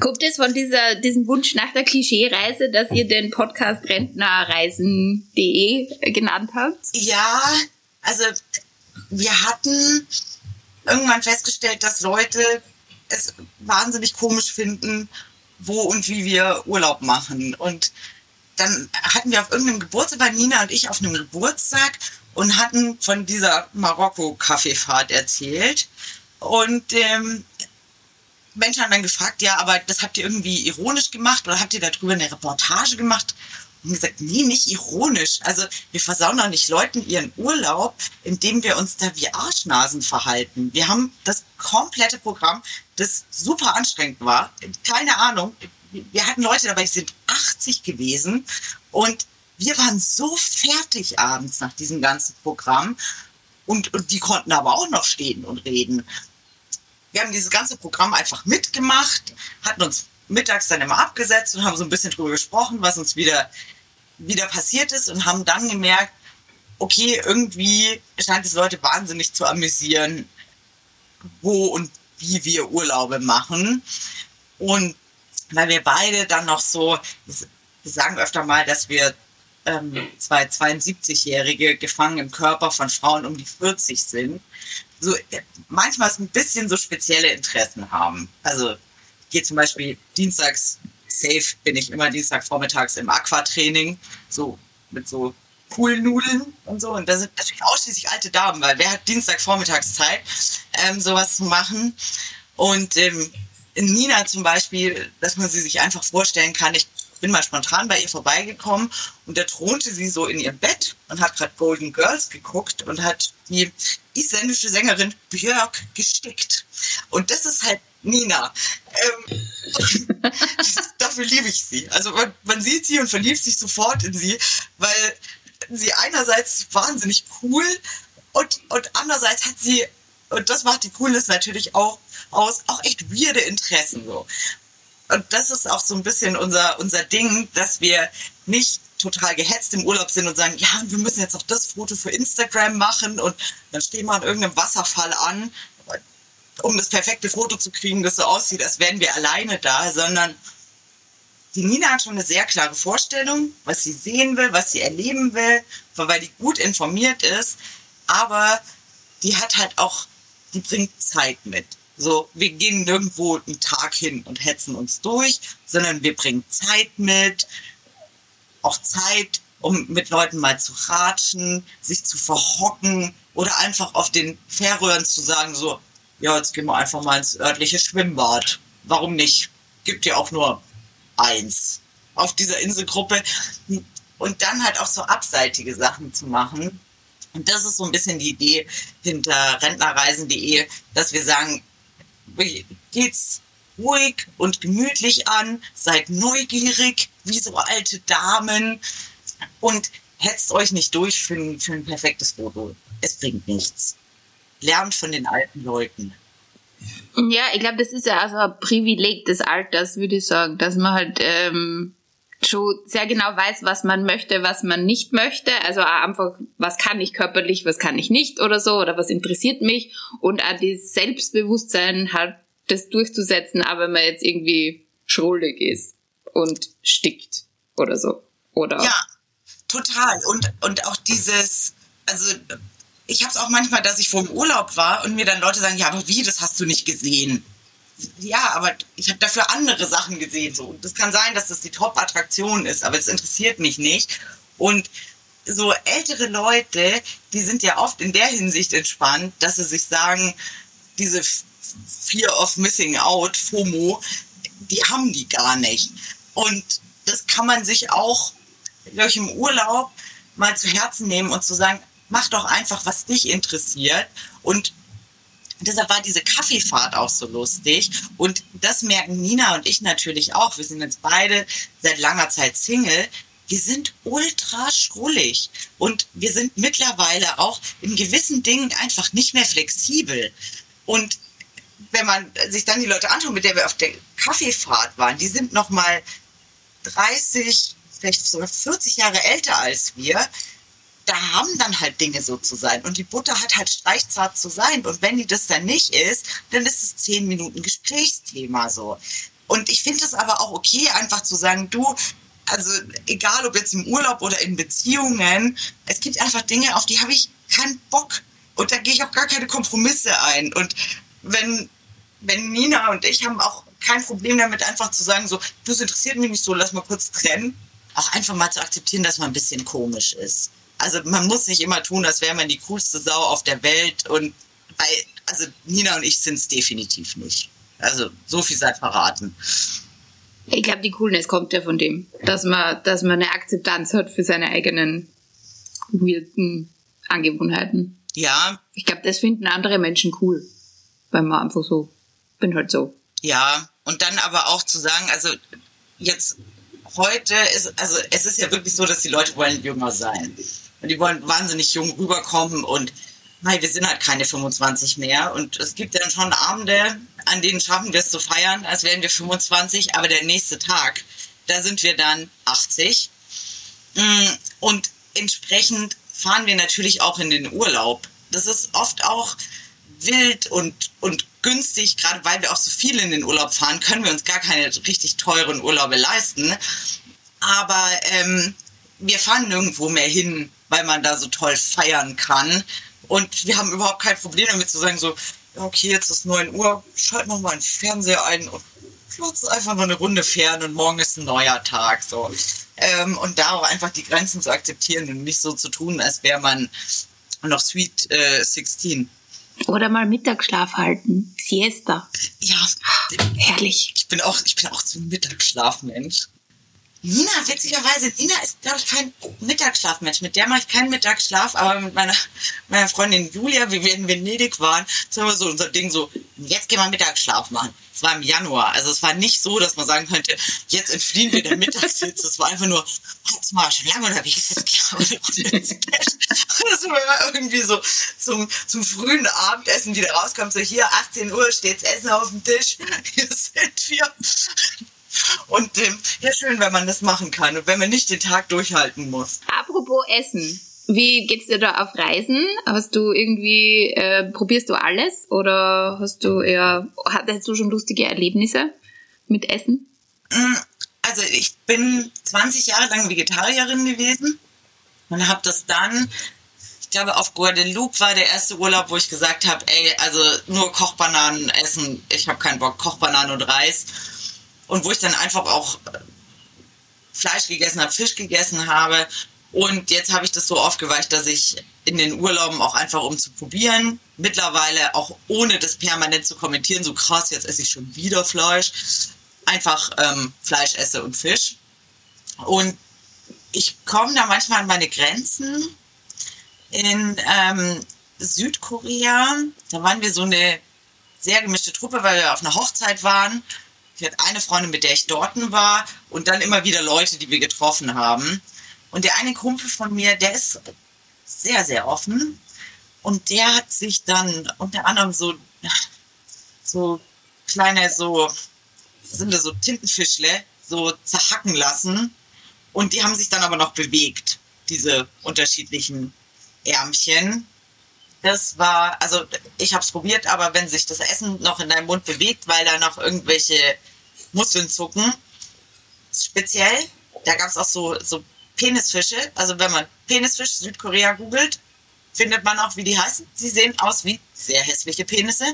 Kommt es von dieser, diesem Wunsch nach der Klischee-Reise, dass ihr den Podcast rentnerreisen.de genannt habt? Ja, also wir hatten irgendwann festgestellt, dass Leute es wahnsinnig komisch finden, wo und wie wir Urlaub machen. Und dann hatten wir auf irgendeinem Geburtstag, war Nina und ich auf einem Geburtstag und hatten von dieser Marokko-Kaffeefahrt erzählt. Und ähm, Menschen haben dann gefragt, ja, aber das habt ihr irgendwie ironisch gemacht oder habt ihr darüber eine Reportage gemacht? Und gesagt, nee, nicht ironisch. Also wir versauen auch nicht Leuten ihren Urlaub, indem wir uns da wie Arschnasen verhalten. Wir haben das komplette Programm, das super anstrengend war. Keine Ahnung. Wir hatten Leute dabei, die sind 80 gewesen und wir waren so fertig abends nach diesem ganzen Programm und, und die konnten aber auch noch stehen und reden. Wir haben dieses ganze Programm einfach mitgemacht, hatten uns mittags dann immer abgesetzt und haben so ein bisschen drüber gesprochen, was uns wieder, wieder passiert ist und haben dann gemerkt, okay, irgendwie scheint es Leute wahnsinnig zu amüsieren, wo und wie wir Urlaube machen. Und weil wir beide dann noch so, wir sagen öfter mal, dass wir ähm, zwei 72-Jährige gefangen im Körper von Frauen um die 40 sind, so manchmal ein bisschen so spezielle Interessen haben. Also ich gehe zum Beispiel dienstags safe bin ich immer Dienstagvormittags im Aquatraining, so mit so Poolnudeln und so. Und da sind natürlich ausschließlich alte Damen, weil wer hat Dienstagvormittags Zeit, ähm, sowas zu machen? Und ähm, in Nina zum Beispiel, dass man sie sich einfach vorstellen kann, ich bin mal spontan bei ihr vorbeigekommen und da thronte sie so in ihrem Bett und hat gerade Golden Girls geguckt und hat die isländische Sängerin Björk gestickt. Und das ist halt Nina. Ähm, dafür liebe ich sie. Also man, man sieht sie und verliebt sich sofort in sie, weil sie einerseits wahnsinnig cool und, und andererseits hat sie, und das macht die Coolness natürlich auch aus, auch echt weirde Interessen so. Und das ist auch so ein bisschen unser, unser Ding, dass wir nicht total gehetzt im Urlaub sind und sagen, ja, wir müssen jetzt noch das Foto für Instagram machen und dann stehen wir an irgendeinem Wasserfall an, um das perfekte Foto zu kriegen, das so aussieht, als wären wir alleine da, sondern die Nina hat schon eine sehr klare Vorstellung, was sie sehen will, was sie erleben will, weil die gut informiert ist, aber die hat halt auch, die bringt Zeit mit. So, wir gehen nirgendwo einen Tag hin und hetzen uns durch, sondern wir bringen Zeit mit, auch Zeit, um mit Leuten mal zu ratschen, sich zu verhocken oder einfach auf den Fährröhren zu sagen, so, ja, jetzt gehen wir einfach mal ins örtliche Schwimmbad. Warum nicht? Gibt ja auch nur eins auf dieser Inselgruppe. Und dann halt auch so abseitige Sachen zu machen. Und das ist so ein bisschen die Idee hinter rentnerreisen.de, dass wir sagen, geht's ruhig und gemütlich an, seid neugierig, wie so alte Damen und hetzt euch nicht durch für ein, für ein perfektes Foto. Es bringt nichts. Lernt von den alten Leuten. Ja, ich glaube, das ist ja also ein Privileg des Alters, würde ich sagen, dass man halt ähm, schon sehr genau weiß, was man möchte, was man nicht möchte. Also einfach, was kann ich körperlich, was kann ich nicht oder so, oder was interessiert mich. Und auch das Selbstbewusstsein halt das durchzusetzen, aber man jetzt irgendwie schrullig ist und stickt oder so. Oder? Ja, total. Und, und auch dieses, also ich habe es auch manchmal, dass ich vor dem Urlaub war und mir dann Leute sagen, ja, aber wie, das hast du nicht gesehen ja, aber ich habe dafür andere Sachen gesehen. So. Das kann sein, dass das die Top-Attraktion ist, aber es interessiert mich nicht. Und so ältere Leute, die sind ja oft in der Hinsicht entspannt, dass sie sich sagen, diese Fear of Missing Out, FOMO, die haben die gar nicht. Und das kann man sich auch durch im Urlaub mal zu Herzen nehmen und zu sagen, mach doch einfach, was dich interessiert und deshalb war diese Kaffeefahrt auch so lustig. Und das merken Nina und ich natürlich auch. Wir sind jetzt beide seit langer Zeit Single. Wir sind ultra schrullig und wir sind mittlerweile auch in gewissen Dingen einfach nicht mehr flexibel. Und wenn man sich dann die Leute anschaut, mit der wir auf der Kaffeefahrt waren, die sind noch mal 30, vielleicht sogar 40 Jahre älter als wir da haben dann halt Dinge so zu sein. Und die Butter hat halt streichzart zu sein. Und wenn die das dann nicht ist, dann ist es zehn Minuten Gesprächsthema so. Und ich finde es aber auch okay, einfach zu sagen, du, also egal ob jetzt im Urlaub oder in Beziehungen, es gibt einfach Dinge, auf die habe ich keinen Bock. Und da gehe ich auch gar keine Kompromisse ein. Und wenn, wenn Nina und ich haben auch kein Problem damit, einfach zu sagen, so, das interessiert mich nicht so, lass mal kurz trennen. Auch einfach mal zu akzeptieren, dass man ein bisschen komisch ist also man muss nicht immer tun, als wäre man die coolste Sau auf der Welt. Und bei, also Nina und ich sind es definitiv nicht. Also so viel sei verraten. Ich glaube, die Coolness kommt ja von dem, dass man, dass man eine Akzeptanz hat für seine eigenen weirden Angewohnheiten. Ja. Ich glaube, das finden andere Menschen cool, weil man einfach so, bin halt so. Ja, und dann aber auch zu sagen, also jetzt heute ist, also es ist ja wirklich so, dass die Leute wollen jünger sein. Und die wollen wahnsinnig jung rüberkommen und nein, wir sind halt keine 25 mehr. Und es gibt dann schon Abende, an denen schaffen wir es zu feiern, als wären wir 25, aber der nächste Tag, da sind wir dann 80. Mm, und entsprechend fahren wir natürlich auch in den Urlaub. Das ist oft auch wild und, und günstig, gerade weil wir auch so viel in den Urlaub fahren, können wir uns gar keine richtig teuren Urlaube leisten. Aber ähm, wir fahren nirgendwo mehr hin, weil man da so toll feiern kann. Und wir haben überhaupt kein Problem damit zu sagen, so, okay, jetzt ist 9 Uhr, schalt noch mal einen Fernseher ein und flutzt einfach mal eine Runde fern und morgen ist ein neuer Tag. So. Ähm, und da auch einfach die Grenzen zu akzeptieren und nicht so zu tun, als wäre man noch Sweet äh, 16. Oder mal Mittagsschlaf halten. Siesta. Ja. Herrlich. Ich bin auch, ich bin auch so ein Mittagsschlafmensch. Nina, witzigerweise, Nina ist, glaube ich, kein Mittagsschlafmensch. Mit der mache ich keinen Mittagsschlaf, aber mit meiner, meiner Freundin Julia, wie wir in Venedig waren, das haben wir so unser Ding so, jetzt gehen wir Mittagsschlaf machen. Es war im Januar. Also es war nicht so, dass man sagen könnte, jetzt entfliehen wir der Mittagssitz. Es war einfach nur, jetzt mal schon lange unterwegs, jetzt gehen wir. Das war irgendwie so zum, zum frühen Abendessen wieder rauskommt, so hier 18 Uhr steht's Essen auf dem Tisch, hier sind wir. Und ähm, ja, schön, wenn man das machen kann und wenn man nicht den Tag durchhalten muss. Apropos Essen. Wie geht's dir da auf Reisen? Hast du irgendwie, äh, probierst du alles oder hast du eher, hattest du schon lustige Erlebnisse mit Essen? Mm, also ich bin 20 Jahre lang Vegetarierin gewesen und habe das dann, ich glaube auf Guadeloupe war der erste Urlaub, wo ich gesagt habe, ey, also nur Kochbananen essen, ich habe keinen Bock, Kochbananen und Reis und wo ich dann einfach auch äh, Fleisch gegessen habe, Fisch gegessen habe. Und jetzt habe ich das so aufgeweicht, dass ich in den Urlauben auch einfach um zu probieren, mittlerweile auch ohne das permanent zu kommentieren, so krass, jetzt esse ich schon wieder Fleisch, einfach ähm, Fleisch esse und Fisch. Und ich komme da manchmal an meine Grenzen. In ähm, Südkorea, da waren wir so eine sehr gemischte Truppe, weil wir auf einer Hochzeit waren ich hatte eine Freundin, mit der ich dort war und dann immer wieder Leute, die wir getroffen haben. Und der eine Kumpel von mir, der ist sehr, sehr offen. Und der hat sich dann unter anderem so, so kleine, so, sind das so Tintenfischle, so zerhacken lassen. Und die haben sich dann aber noch bewegt, diese unterschiedlichen Ärmchen. Das war, also ich habe es probiert, aber wenn sich das Essen noch in deinem Mund bewegt, weil da noch irgendwelche Muskeln zucken, speziell, da gab es auch so, so Penisfische. Also wenn man Penisfisch Südkorea googelt, findet man auch, wie die heißen. Sie sehen aus wie sehr hässliche Penisse.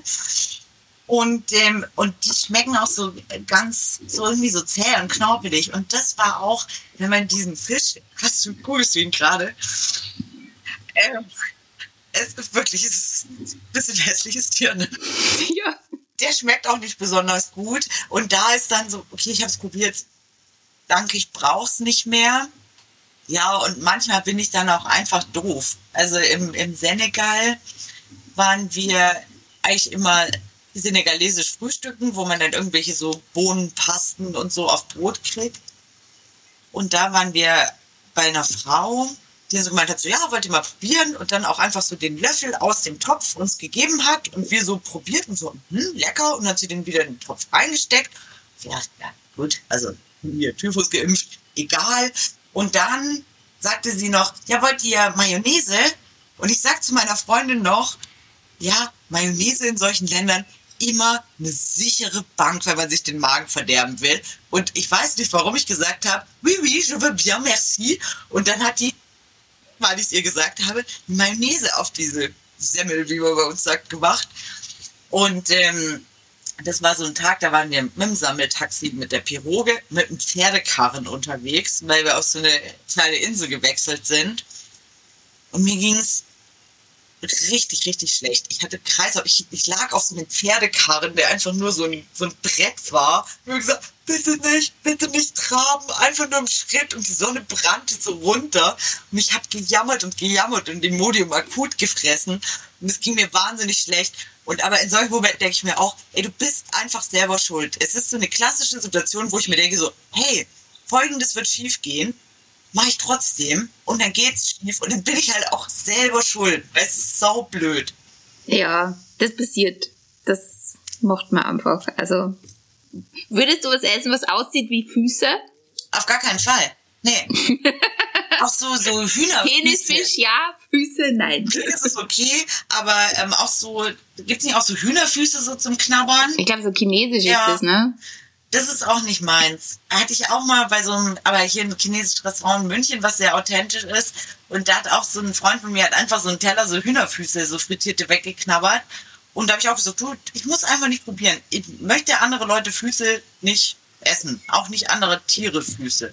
Und, ähm, und die schmecken auch so ganz, so irgendwie so zäh und knorpelig. Und das war auch, wenn man diesen Fisch, hast du, googelst du ihn gerade? Ähm, es ist wirklich, es ist ein bisschen hässliches Tier, ne? Ja. Der schmeckt auch nicht besonders gut. Und da ist dann so, okay, ich habe es probiert. Danke, ich brauch's nicht mehr. Ja, und manchmal bin ich dann auch einfach doof. Also im, im Senegal waren wir eigentlich immer senegalesisch frühstücken, wo man dann irgendwelche so Bohnenpasten und so auf Brot kriegt. Und da waren wir bei einer Frau, die so gemeint hat, so ja, wollt ihr mal probieren und dann auch einfach so den Löffel aus dem Topf uns gegeben hat und wir so probiert und so, hm, lecker und dann hat sie den wieder in den Topf reingesteckt. Ja, ja, gut, also hier Typhus geimpft, egal. Und dann sagte sie noch, ja, wollt ihr Mayonnaise? Und ich sag zu meiner Freundin noch, ja, Mayonnaise in solchen Ländern immer eine sichere Bank, wenn man sich den Magen verderben will. Und ich weiß nicht, warum ich gesagt habe, oui, oui, je veux bien, merci. Und dann hat die weil ich es ihr gesagt habe, Mayonnaise auf diese Semmel, wie man bei uns sagt, gemacht. Und ähm, das war so ein Tag, da waren wir mit dem Sammeltaxi mit der Piroge, mit dem Pferdekarren unterwegs, weil wir auf so eine kleine Insel gewechselt sind. Und mir ging es richtig, richtig schlecht. Ich hatte Kreislauf, ich, ich lag auf so einem Pferdekarren, der einfach nur so ein, so ein Brett war. Ich habe gesagt, bitte nicht, bitte nicht traben, einfach nur im Schritt und die Sonne brannte so runter. Und ich habe gejammert und gejammert und den Modium akut gefressen und es ging mir wahnsinnig schlecht. Und aber in solchen Momenten denke ich mir auch, ey, du bist einfach selber schuld. Es ist so eine klassische Situation, wo ich mir denke so, hey, folgendes wird schief gehen mache ich trotzdem und dann geht's schief und dann bin ich halt auch selber schuld, weil es ist sau blöd. Ja, das passiert. Das macht man einfach. Also, würdest du was essen, was aussieht wie Füße? Auf gar keinen Fall. Nee. auch so, so Hühner. Penisfisch, ja, Füße, nein. Das ist okay, aber ähm, auch so, gibt's nicht auch so Hühnerfüße so zum Knabbern? Ich glaube, so chinesisch ja. ist das, ne? Das ist auch nicht meins. Hatte ich auch mal bei so einem, aber hier ein chinesisches Restaurant in München, was sehr authentisch ist. Und da hat auch so ein Freund von mir hat einfach so einen Teller so Hühnerfüße, so frittierte weggeknabbert. Und da habe ich auch gesagt, du, ich muss einfach nicht probieren. Ich möchte andere Leute Füße nicht essen. Auch nicht andere Tiere Füße.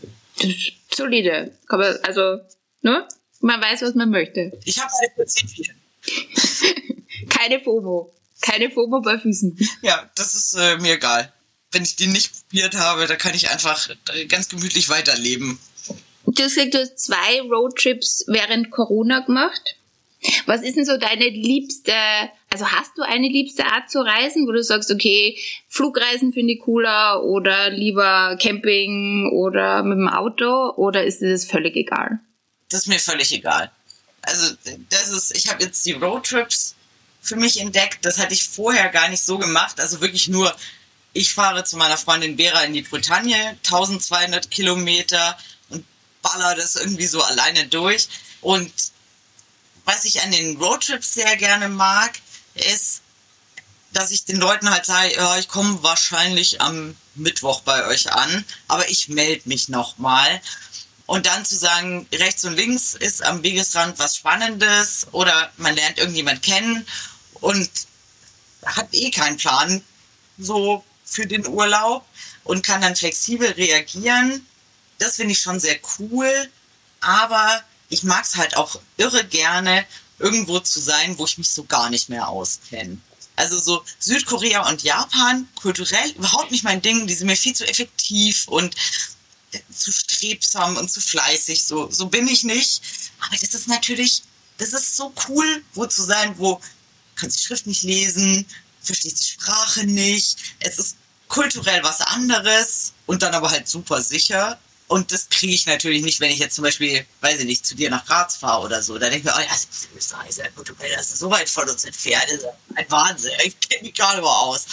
Solide. Also, ne? Man weiß, was man möchte. Ich habe meine Prinzipien. Keine FOMO. Keine FOMO bei Füßen. Ja, das ist äh, mir egal. Wenn ich die nicht probiert habe, da kann ich einfach äh, ganz gemütlich weiterleben. Du hast gesagt, du hast zwei Roadtrips während Corona gemacht. Was ist denn so deine liebste, also hast du eine liebste Art zu reisen, wo du sagst, okay, Flugreisen finde ich cooler oder lieber Camping oder mit dem Auto oder ist dir das völlig egal? Das ist mir völlig egal. Also das ist, ich habe jetzt die Roadtrips für mich entdeckt. Das hatte ich vorher gar nicht so gemacht. Also wirklich nur, ich fahre zu meiner Freundin Vera in die Bretagne, 1200 Kilometer und baller das irgendwie so alleine durch. Und was ich an den Roadtrips sehr gerne mag, ist, dass ich den Leuten halt sage, ja, ich komme wahrscheinlich am Mittwoch bei euch an, aber ich melde mich nochmal. Und dann zu sagen, rechts und links ist am Wegesrand was Spannendes oder man lernt irgendjemand kennen und hat eh keinen Plan so für den Urlaub und kann dann flexibel reagieren. Das finde ich schon sehr cool. Aber ich mag es halt auch irre gerne, irgendwo zu sein, wo ich mich so gar nicht mehr auskenne. Also so Südkorea und Japan, kulturell überhaupt nicht mein Ding, die sind mir viel zu effektiv und zu strebsam und zu fleißig. So, so bin ich nicht. Aber das ist natürlich, das ist so cool, wo zu sein, wo kannst die Schrift nicht lesen, verstehst die Sprache nicht. Es ist kulturell was anderes und dann aber halt super sicher. Und das kriege ich natürlich nicht, wenn ich jetzt zum Beispiel, weiß ich nicht, zu dir nach Graz fahre oder so. Da denke ich mir, oh ja, das ist sehr gut, das ist so weit von uns entfernt. Das ist ein Wahnsinn. Ich kenne mich gerade mal aus.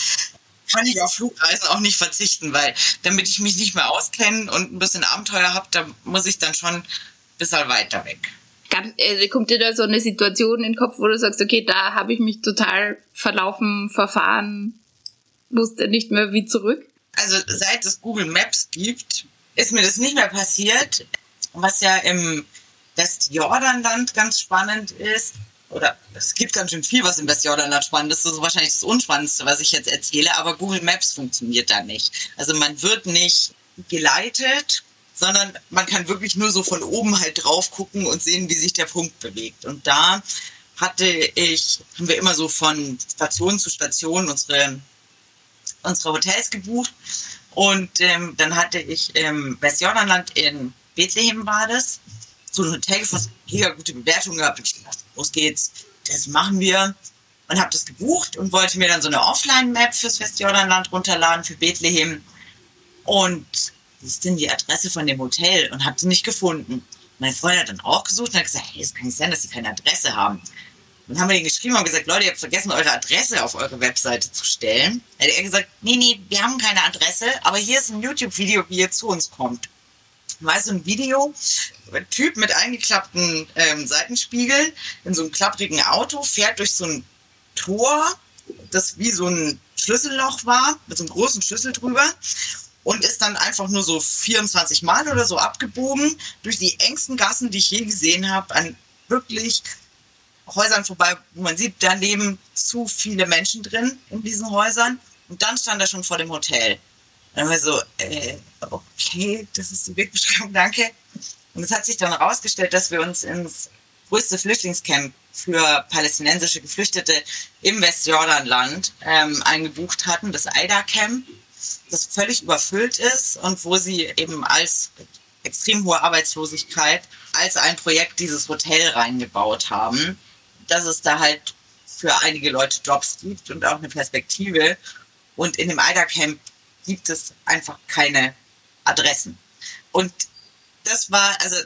Kann ich auf Flugreisen auch nicht verzichten, weil damit ich mich nicht mehr auskenne und ein bisschen Abenteuer habe, da muss ich dann schon ein bisschen weiter weg. Also kommt dir da so eine Situation in den Kopf, wo du sagst, okay, da habe ich mich total verlaufen, verfahren, wusste nicht mehr wie zurück? Also seit es Google Maps gibt, ist mir das nicht mehr passiert. Was ja im Westjordanland ganz spannend ist, oder es gibt ganz schön viel, was im Westjordanland spannend ist. Das ist wahrscheinlich das Unspannendste, was ich jetzt erzähle, aber Google Maps funktioniert da nicht. Also man wird nicht geleitet, sondern man kann wirklich nur so von oben halt drauf gucken und sehen, wie sich der Punkt bewegt. Und da hatte ich, haben wir immer so von Station zu Station unsere, unsere Hotels gebucht und ähm, dann hatte ich im Westjordanland in Bethlehem war das, so ein Hotel gefunden, mega gute Bewertung gehabt. Ich dachte, los geht's, das machen wir. Und habe das gebucht und wollte mir dann so eine Offline-Map fürs Westjordanland runterladen für Bethlehem. Und wie ist denn die Adresse von dem Hotel? Und habe sie nicht gefunden. Meine Freundin hat dann auch gesucht und hat gesagt, hey, es kann nicht sein, dass sie keine Adresse haben. Dann haben wir den geschrieben und gesagt, Leute, ihr habt vergessen, eure Adresse auf eure Webseite zu stellen. Dann hat er gesagt, nee, nee, wir haben keine Adresse, aber hier ist ein YouTube-Video, wie ihr zu uns kommt. Weißt du, ein Video, ein Typ mit eingeklappten ähm, Seitenspiegeln in so einem klapprigen Auto fährt durch so ein Tor, das wie so ein Schlüsselloch war, mit so einem großen Schlüssel drüber und ist dann einfach nur so 24 Mal oder so abgebogen durch die engsten Gassen, die ich je gesehen habe, an wirklich Häusern vorbei, wo man sieht, da leben zu viele Menschen drin in diesen Häusern. Und dann stand er schon vor dem Hotel. Dann war so, äh, okay, das ist die Wegbeschreibung, danke. Und es hat sich dann herausgestellt, dass wir uns ins größte Flüchtlingscamp für palästinensische Geflüchtete im Westjordanland ähm, eingebucht hatten, das AIDA-Camp, das völlig überfüllt ist und wo sie eben als extrem hohe Arbeitslosigkeit als ein Projekt dieses Hotel reingebaut haben dass es da halt für einige Leute Jobs gibt und auch eine Perspektive. Und in dem Eidercamp gibt es einfach keine Adressen. Und das war, also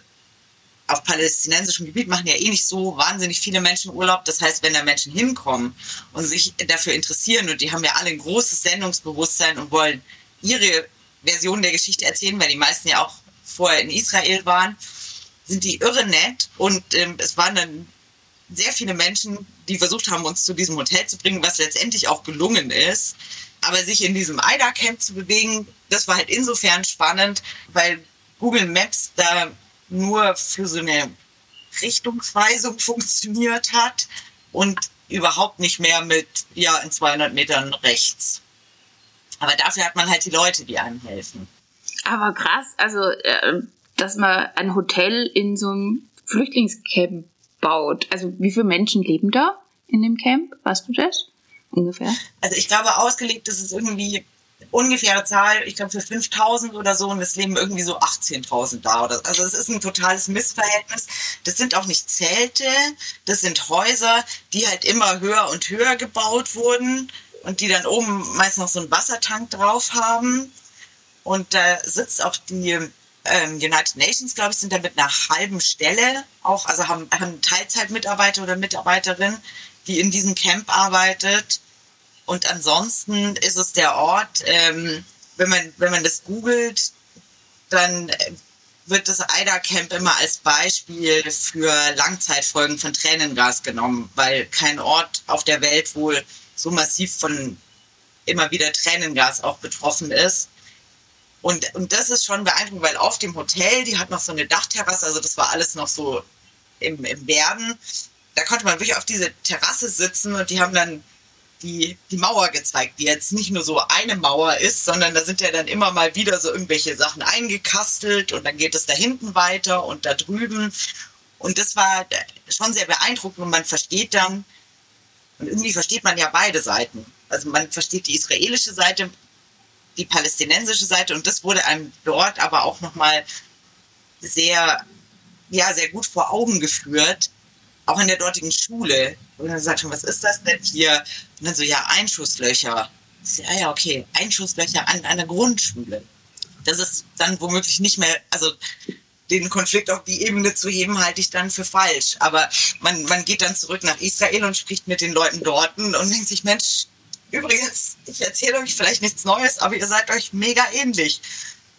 auf palästinensischem Gebiet machen ja eh nicht so wahnsinnig viele Menschen Urlaub. Das heißt, wenn da Menschen hinkommen und sich dafür interessieren und die haben ja alle ein großes Sendungsbewusstsein und wollen ihre Version der Geschichte erzählen, weil die meisten ja auch vorher in Israel waren, sind die irre nett und ähm, es waren dann sehr viele Menschen, die versucht haben, uns zu diesem Hotel zu bringen, was letztendlich auch gelungen ist. Aber sich in diesem AIDA-Camp zu bewegen, das war halt insofern spannend, weil Google Maps da nur für so eine Richtungsweisung funktioniert hat und überhaupt nicht mehr mit, ja, in 200 Metern rechts. Aber dafür hat man halt die Leute, die einem helfen. Aber krass, also, äh, dass man ein Hotel in so einem Flüchtlingscamp baut. Also, wie viele Menschen leben da in dem Camp? Weißt du das? Ungefähr? Also, ich glaube, ausgelegt ist es irgendwie ungefähre Zahl, ich glaube für 5000 oder so und es leben irgendwie so 18.000 da. Oder, also es ist ein totales Missverhältnis. Das sind auch nicht Zelte, das sind Häuser, die halt immer höher und höher gebaut wurden und die dann oben meist noch so einen Wassertank drauf haben. Und da sitzt auch die ähm, United Nations, glaube ich, sind da mit einer halben Stelle auch, also haben, haben Teilzeitmitarbeiter oder Mitarbeiterin, die in diesem Camp arbeitet und ansonsten ist es der Ort, ähm, wenn, man, wenn man das googelt, dann äh, wird das AIDA Camp immer als Beispiel für Langzeitfolgen von Tränengas genommen, weil kein Ort auf der Welt wohl so massiv von immer wieder Tränengas auch betroffen ist. Und, und das ist schon beeindruckend, weil auf dem Hotel, die hat noch so eine Dachterrasse, also das war alles noch so im, im Werden. Da konnte man wirklich auf diese Terrasse sitzen und die haben dann die, die Mauer gezeigt, die jetzt nicht nur so eine Mauer ist, sondern da sind ja dann immer mal wieder so irgendwelche Sachen eingekastelt und dann geht es da hinten weiter und da drüben. Und das war schon sehr beeindruckend und man versteht dann, und irgendwie versteht man ja beide Seiten. Also man versteht die israelische Seite, die palästinensische Seite und das wurde einem dort aber auch nochmal sehr, ja, sehr gut vor Augen geführt, auch in der dortigen Schule. Und dann sagt schon, was ist das denn hier? Und dann so, ja, Einschusslöcher. Ja, ja, okay, Einschusslöcher an einer Grundschule. Das ist dann womöglich nicht mehr, also den Konflikt auf die Ebene zu heben, halte ich dann für falsch. Aber man, man geht dann zurück nach Israel und spricht mit den Leuten dort und denkt sich, Mensch, übrigens, ich erzähle euch vielleicht nichts Neues, aber ihr seid euch mega ähnlich.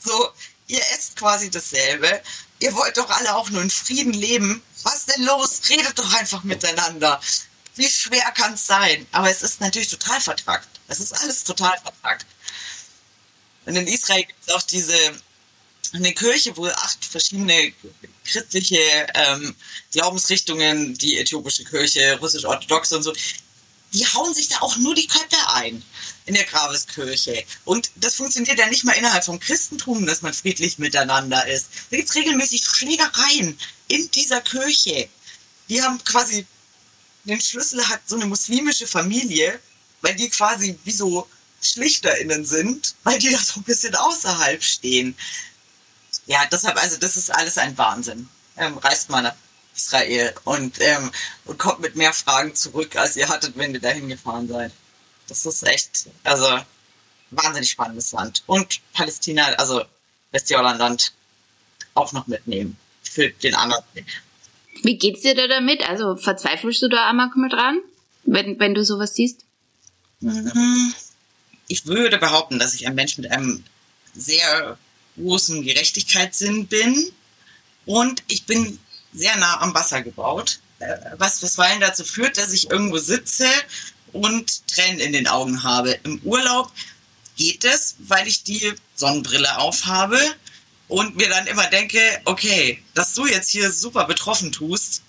So, ihr esst quasi dasselbe. Ihr wollt doch alle auch nur in Frieden leben was denn los? Redet doch einfach miteinander. Wie schwer kann es sein? Aber es ist natürlich total vertragt. Es ist alles total vertragt. Und in Israel gibt es auch diese eine Kirche, wo acht verschiedene christliche ähm, Glaubensrichtungen, die äthiopische Kirche, russisch-orthodoxe und so, die hauen sich da auch nur die Köpfe ein in der Grabeskirche. Und das funktioniert ja nicht mal innerhalb vom Christentum, dass man friedlich miteinander ist. Da gibt es regelmäßig Schlägereien in dieser Kirche. Die haben quasi, den Schlüssel hat so eine muslimische Familie, weil die quasi wie so SchlichterInnen sind, weil die da so ein bisschen außerhalb stehen. Ja, deshalb, also das ist alles ein Wahnsinn. Ähm, reist mal nach Israel und, ähm, und kommt mit mehr Fragen zurück, als ihr hattet, wenn ihr dahin gefahren seid. Das ist echt, also wahnsinnig spannendes Land. Und Palästina, also Westjordanland, auch noch mitnehmen für den anderen. Wie geht's dir da damit? Also verzweifelst du da einmal dran, wenn, wenn du sowas siehst? Mhm. Ich würde behaupten, dass ich ein Mensch mit einem sehr großen Gerechtigkeitssinn bin. Und ich bin sehr nah am Wasser gebaut, äh, was bisweilen dazu führt, dass ich irgendwo sitze und Tränen in den Augen habe. Im Urlaub geht es, weil ich die Sonnenbrille aufhabe und mir dann immer denke, okay, dass du jetzt hier super betroffen tust,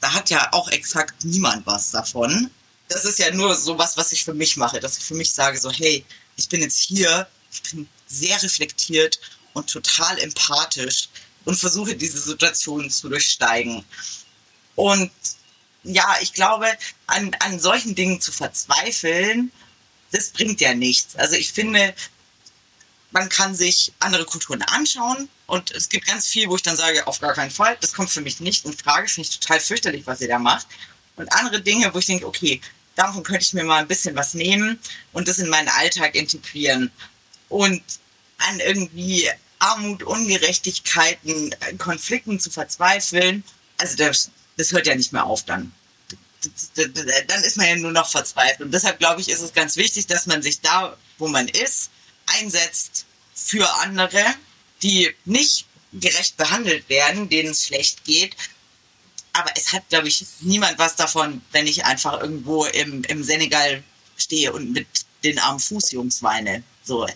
da hat ja auch exakt niemand was davon. Das ist ja nur sowas, was ich für mich mache, dass ich für mich sage, so, hey, ich bin jetzt hier, ich bin sehr reflektiert und total empathisch und versuche diese Situation zu durchsteigen. Und ja, ich glaube, an, an solchen Dingen zu verzweifeln, das bringt ja nichts. Also ich finde, man kann sich andere Kulturen anschauen und es gibt ganz viel, wo ich dann sage, auf gar keinen Fall, das kommt für mich nicht in Frage, finde ich total fürchterlich, was ihr da macht. Und andere Dinge, wo ich denke, okay, davon könnte ich mir mal ein bisschen was nehmen und das in meinen Alltag integrieren. Und an irgendwie Armut, Ungerechtigkeiten, äh, Konflikten zu verzweifeln. Also das, das hört ja nicht mehr auf dann. Dann ist man ja nur noch verzweifelt. Und deshalb glaube ich, ist es ganz wichtig, dass man sich da, wo man ist, einsetzt für andere, die nicht gerecht behandelt werden, denen es schlecht geht. Aber es hat, glaube ich, niemand was davon, wenn ich einfach irgendwo im, im Senegal stehe und mit den armen Fußjungs weine. So,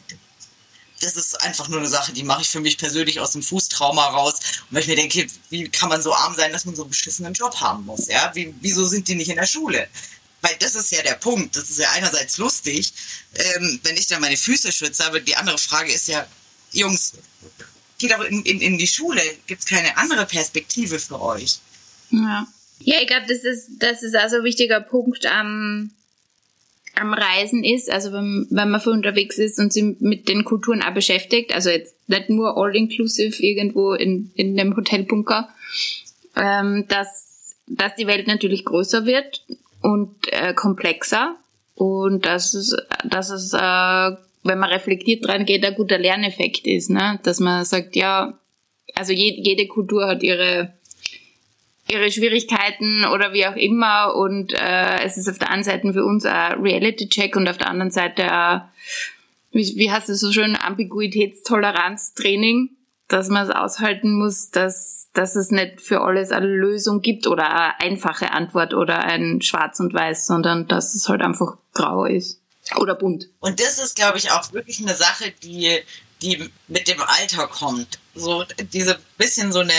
das ist einfach nur eine Sache, die mache ich für mich persönlich aus dem Fußtrauma raus. Und weil ich mir denke, wie kann man so arm sein, dass man so einen beschissenen Job haben muss? Ja? Wie, wieso sind die nicht in der Schule? Weil das ist ja der Punkt. Das ist ja einerseits lustig, ähm, wenn ich dann meine Füße schütze, aber die andere Frage ist ja, Jungs, geht auch in, in, in die Schule. Gibt es keine andere Perspektive für euch? Ja, ja ich glaube, das ist, das ist also ein wichtiger Punkt am, am Reisen ist, also wenn, wenn man viel unterwegs ist und sich mit den Kulturen auch beschäftigt, also jetzt nicht nur all-inclusive irgendwo in, in dem Hotelbunker, ähm, dass, dass die Welt natürlich größer wird und äh, komplexer und dass es, dass es äh, wenn man reflektiert dran geht, ein guter Lerneffekt ist, ne? Dass man sagt, ja, also je, jede Kultur hat ihre ihre Schwierigkeiten oder wie auch immer und äh, es ist auf der einen Seite für uns ein Reality-Check und auf der anderen Seite ein, wie, wie heißt es so schön, Ambiguitätstoleranz-Training, dass man es aushalten muss, dass, dass es nicht für alles eine Lösung gibt oder eine einfache Antwort oder ein Schwarz und Weiß, sondern dass es halt einfach grau ist. Oder bunt. Und das ist, glaube ich, auch wirklich eine Sache, die, die mit dem Alter kommt. So diese bisschen so eine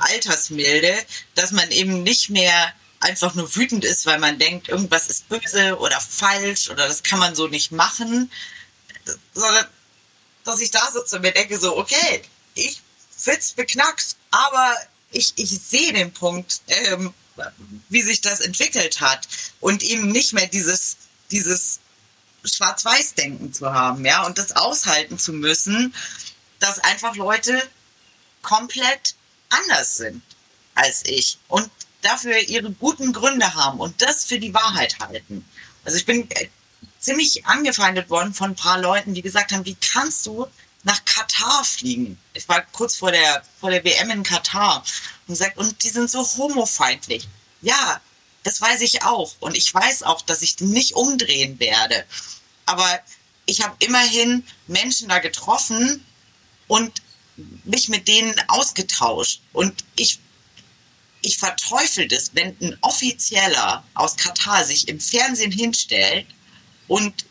Altersmilde, dass man eben nicht mehr einfach nur wütend ist, weil man denkt, irgendwas ist böse oder falsch oder das kann man so nicht machen, sondern dass ich da sitze und mir denke so, okay, ich find's beknackt, aber ich, ich sehe den Punkt, ähm, wie sich das entwickelt hat. Und eben nicht mehr dieses, dieses Schwarz-Weiß-Denken zu haben, ja, und das aushalten zu müssen, dass einfach Leute komplett anders sind als ich und dafür ihre guten Gründe haben und das für die Wahrheit halten. Also ich bin äh, ziemlich angefeindet worden von ein paar Leuten, die gesagt haben, wie kannst du nach Katar fliegen? Ich war kurz vor der, vor der WM in Katar und gesagt, und die sind so homofeindlich. Ja, das weiß ich auch. Und ich weiß auch, dass ich nicht umdrehen werde. Aber ich habe immerhin Menschen da getroffen und mich mit denen ausgetauscht. Und ich, ich verteufel das, wenn ein Offizieller aus Katar sich im Fernsehen hinstellt und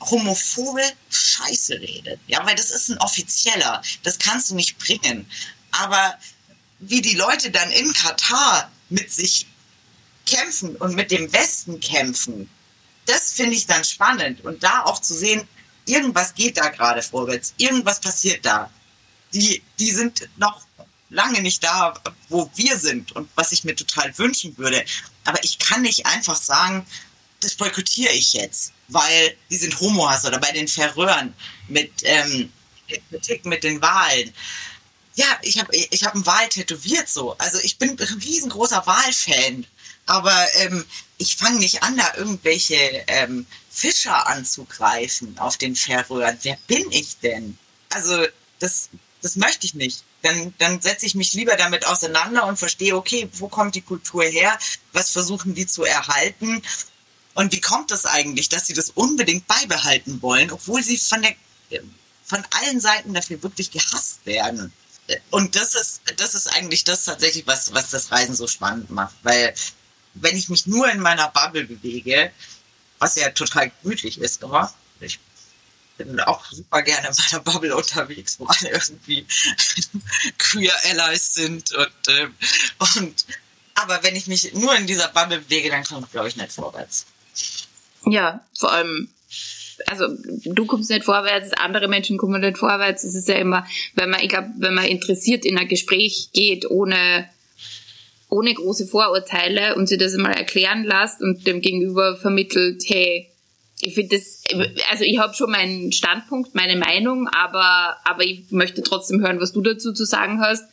homophobe Scheiße redet. Ja, weil das ist ein Offizieller. Das kannst du nicht bringen. Aber wie die Leute dann in Katar mit sich kämpfen und mit dem Westen kämpfen, das finde ich dann spannend. Und da auch zu sehen, irgendwas geht da gerade vorwärts, irgendwas passiert da. Die, die sind noch lange nicht da, wo wir sind und was ich mir total wünschen würde. Aber ich kann nicht einfach sagen, das boykottiere ich jetzt, weil die sind Homohass oder bei den Verröhren mit ähm, Kritik mit den Wahlen. Ja, ich habe ich hab einen Wahl tätowiert so. Also ich bin ein riesengroßer Wahlfan. Aber ähm, ich fange nicht an, da irgendwelche ähm, Fischer anzugreifen auf den Färöern. Wer bin ich denn? Also das, das möchte ich nicht. Dann, dann setze ich mich lieber damit auseinander und verstehe, okay, wo kommt die Kultur her? Was versuchen die zu erhalten? Und wie kommt es das eigentlich, dass sie das unbedingt beibehalten wollen, obwohl sie von, der, von allen Seiten dafür wirklich gehasst werden? Und das ist, das ist eigentlich das tatsächlich, was, was das Reisen so spannend macht, weil wenn ich mich nur in meiner Bubble bewege, was ja total gemütlich ist, immer. Ich bin auch super gerne in meiner Bubble unterwegs, wo alle irgendwie queer Allies sind und, ähm, und aber wenn ich mich nur in dieser Bubble bewege, dann komme ich, glaube ich, nicht vorwärts. Ja, vor allem, also du kommst nicht vorwärts, andere Menschen kommen nicht vorwärts. Es ist ja immer, wenn man, ich glaube, wenn man interessiert in ein Gespräch geht, ohne ohne große Vorurteile und sie das einmal erklären lässt und dem Gegenüber vermittelt, hey, ich finde das, also ich habe schon meinen Standpunkt, meine Meinung, aber, aber ich möchte trotzdem hören, was du dazu zu sagen hast,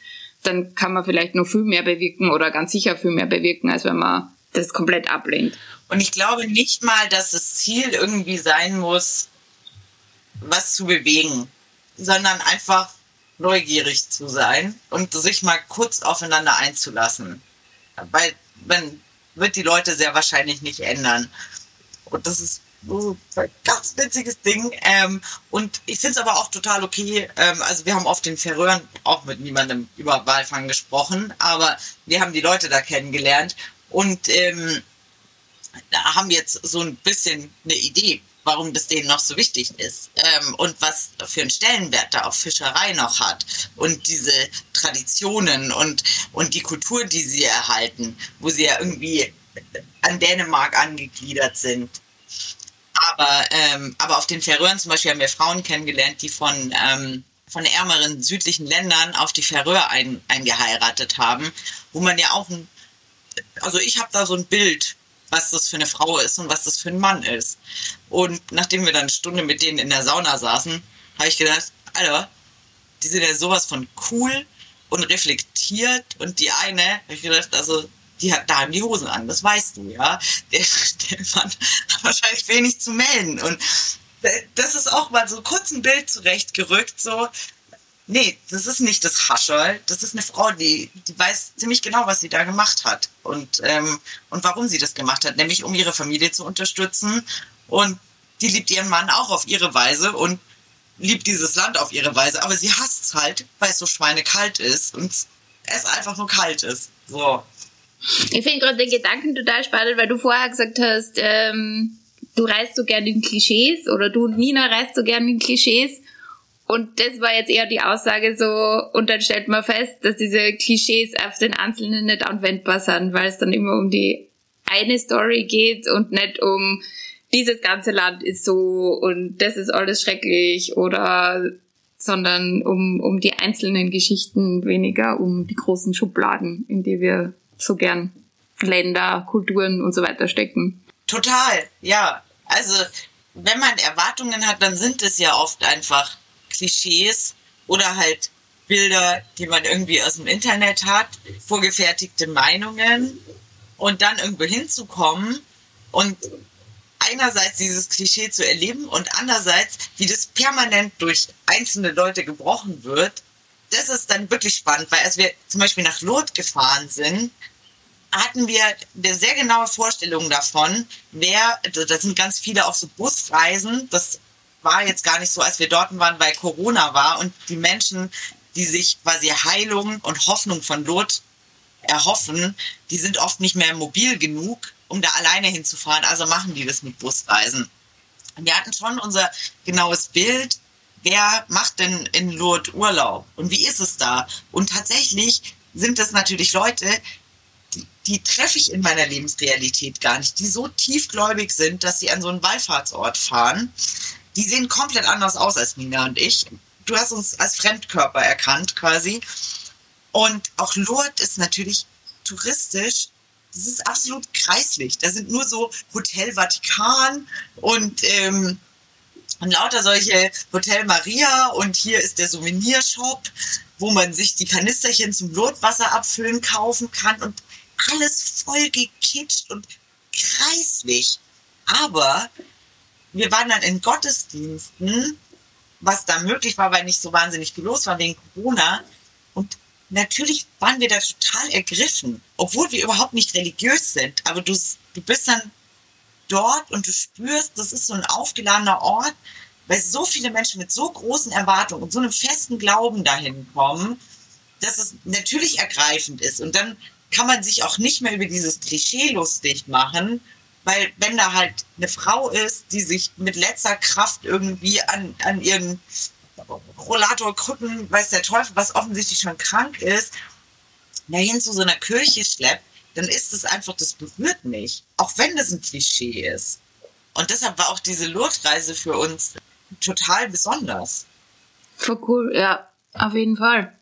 dann kann man vielleicht noch viel mehr bewirken oder ganz sicher viel mehr bewirken, als wenn man das komplett ablehnt. Und ich glaube nicht mal, dass das Ziel irgendwie sein muss, was zu bewegen, sondern einfach neugierig zu sein und sich mal kurz aufeinander einzulassen. Weil man wird die Leute sehr wahrscheinlich nicht ändern. Und das ist so ein ganz witziges Ding. Ähm, und ich finde es aber auch total okay. Ähm, also wir haben auf den Färöern auch mit niemandem über Walfang gesprochen, aber wir haben die Leute da kennengelernt und ähm, haben jetzt so ein bisschen eine Idee, warum das denen noch so wichtig ist ähm, und was für einen Stellenwert da auch Fischerei noch hat und diese Traditionen und, und die Kultur, die sie erhalten, wo sie ja irgendwie an Dänemark angegliedert sind. Aber, ähm, aber auf den Färöern zum Beispiel haben wir Frauen kennengelernt, die von, ähm, von ärmeren südlichen Ländern auf die Färöer ein, eingeheiratet haben, wo man ja auch ein, also ich habe da so ein Bild was das für eine Frau ist und was das für ein Mann ist. Und nachdem wir dann eine Stunde mit denen in der Sauna saßen, habe ich gedacht, Alter, die sind ja sowas von cool und reflektiert und die eine, habe ich gedacht, also die hat da die Hosen an, das weißt du, ja. Der, der Mann hat wahrscheinlich wenig zu melden und das ist auch mal so kurz ein Bild zurechtgerückt, so, Nee, das ist nicht das Hascherl. Das ist eine Frau, die, die weiß ziemlich genau, was sie da gemacht hat und, ähm, und warum sie das gemacht hat. Nämlich um ihre Familie zu unterstützen. Und die liebt ihren Mann auch auf ihre Weise und liebt dieses Land auf ihre Weise. Aber sie hasst es halt, weil es so schweinekalt ist und es einfach nur kalt ist. So. Ich finde gerade den Gedanken total spannend, weil du vorher gesagt hast, ähm, du reist so gerne in Klischees oder du und Nina reist so gerne in Klischees. Und das war jetzt eher die Aussage so, und dann stellt man fest, dass diese Klischees auf den Einzelnen nicht anwendbar sind, weil es dann immer um die eine Story geht und nicht um dieses ganze Land ist so und das ist alles schrecklich oder sondern um, um die einzelnen Geschichten, weniger um die großen Schubladen, in die wir so gern Länder, Kulturen und so weiter stecken. Total, ja. Also wenn man Erwartungen hat, dann sind es ja oft einfach Klischees oder halt Bilder, die man irgendwie aus dem Internet hat, vorgefertigte Meinungen und dann irgendwo hinzukommen und einerseits dieses Klischee zu erleben und andererseits, wie das permanent durch einzelne Leute gebrochen wird, das ist dann wirklich spannend, weil als wir zum Beispiel nach Lourdes gefahren sind, hatten wir eine sehr genaue Vorstellung davon, wer, also da sind ganz viele auch so Busreisen, das war jetzt gar nicht so, als wir dort waren, weil Corona war und die Menschen, die sich quasi Heilung und Hoffnung von Lot erhoffen, die sind oft nicht mehr mobil genug, um da alleine hinzufahren. Also machen die das mit Busreisen. Und wir hatten schon unser genaues Bild, wer macht denn in Lourdes Urlaub und wie ist es da? Und tatsächlich sind das natürlich Leute, die, treffe ich in meiner Lebensrealität gar nicht, die so tiefgläubig sind, dass sie an so einen Wallfahrtsort fahren die sehen komplett anders aus als Nina und ich. Du hast uns als Fremdkörper erkannt quasi. Und auch Lourdes ist natürlich touristisch. Das ist absolut kreislich. Da sind nur so Hotel Vatikan und, ähm, und lauter solche Hotel Maria und hier ist der Souvenirshop, wo man sich die Kanisterchen zum Lourdeswasser abfüllen kaufen kann und alles voll gekitscht und kreislich. Aber wir waren dann in Gottesdiensten, was da möglich war, weil nicht so wahnsinnig viel los war wegen Corona. Und natürlich waren wir da total ergriffen, obwohl wir überhaupt nicht religiös sind. Aber du, du bist dann dort und du spürst, das ist so ein aufgeladener Ort, weil so viele Menschen mit so großen Erwartungen und so einem festen Glauben dahin kommen, dass es natürlich ergreifend ist. Und dann kann man sich auch nicht mehr über dieses Klischee lustig machen weil wenn da halt eine Frau ist, die sich mit letzter Kraft irgendwie an, an ihren Rollatorkrücken, weiß der Teufel, was offensichtlich schon krank ist, dahin zu so einer Kirche schleppt, dann ist es einfach, das berührt mich. Auch wenn das ein Klischee ist. Und deshalb war auch diese Lourdes-Reise für uns total besonders. Voll cool, ja, auf jeden Fall.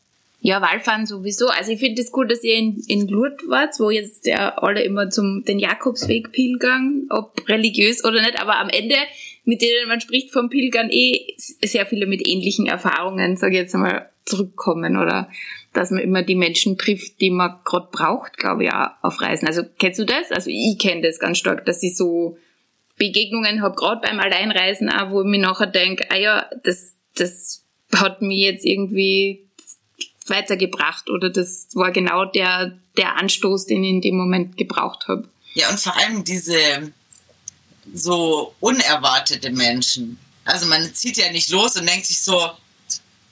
Ja, Wallfahren sowieso. Also ich finde es das cool, dass ihr in, in Lourdes wart, wo jetzt ja alle immer zum den Jakobsweg pilgern, ob religiös oder nicht, aber am Ende, mit denen man spricht vom Pilgern, eh sehr viele mit ähnlichen Erfahrungen, sage ich jetzt einmal, zurückkommen oder dass man immer die Menschen trifft, die man gerade braucht, glaube ich, auch auf Reisen. Also kennst du das? Also ich kenne das ganz stark, dass ich so Begegnungen habe, gerade beim Alleinreisen auch, wo ich mir nachher denke, ah ja, das, das hat mich jetzt irgendwie weitergebracht oder das war genau der, der Anstoß, den ich in dem Moment gebraucht habe. Ja, und vor allem diese so unerwartete Menschen. Also man zieht ja nicht los und denkt sich so,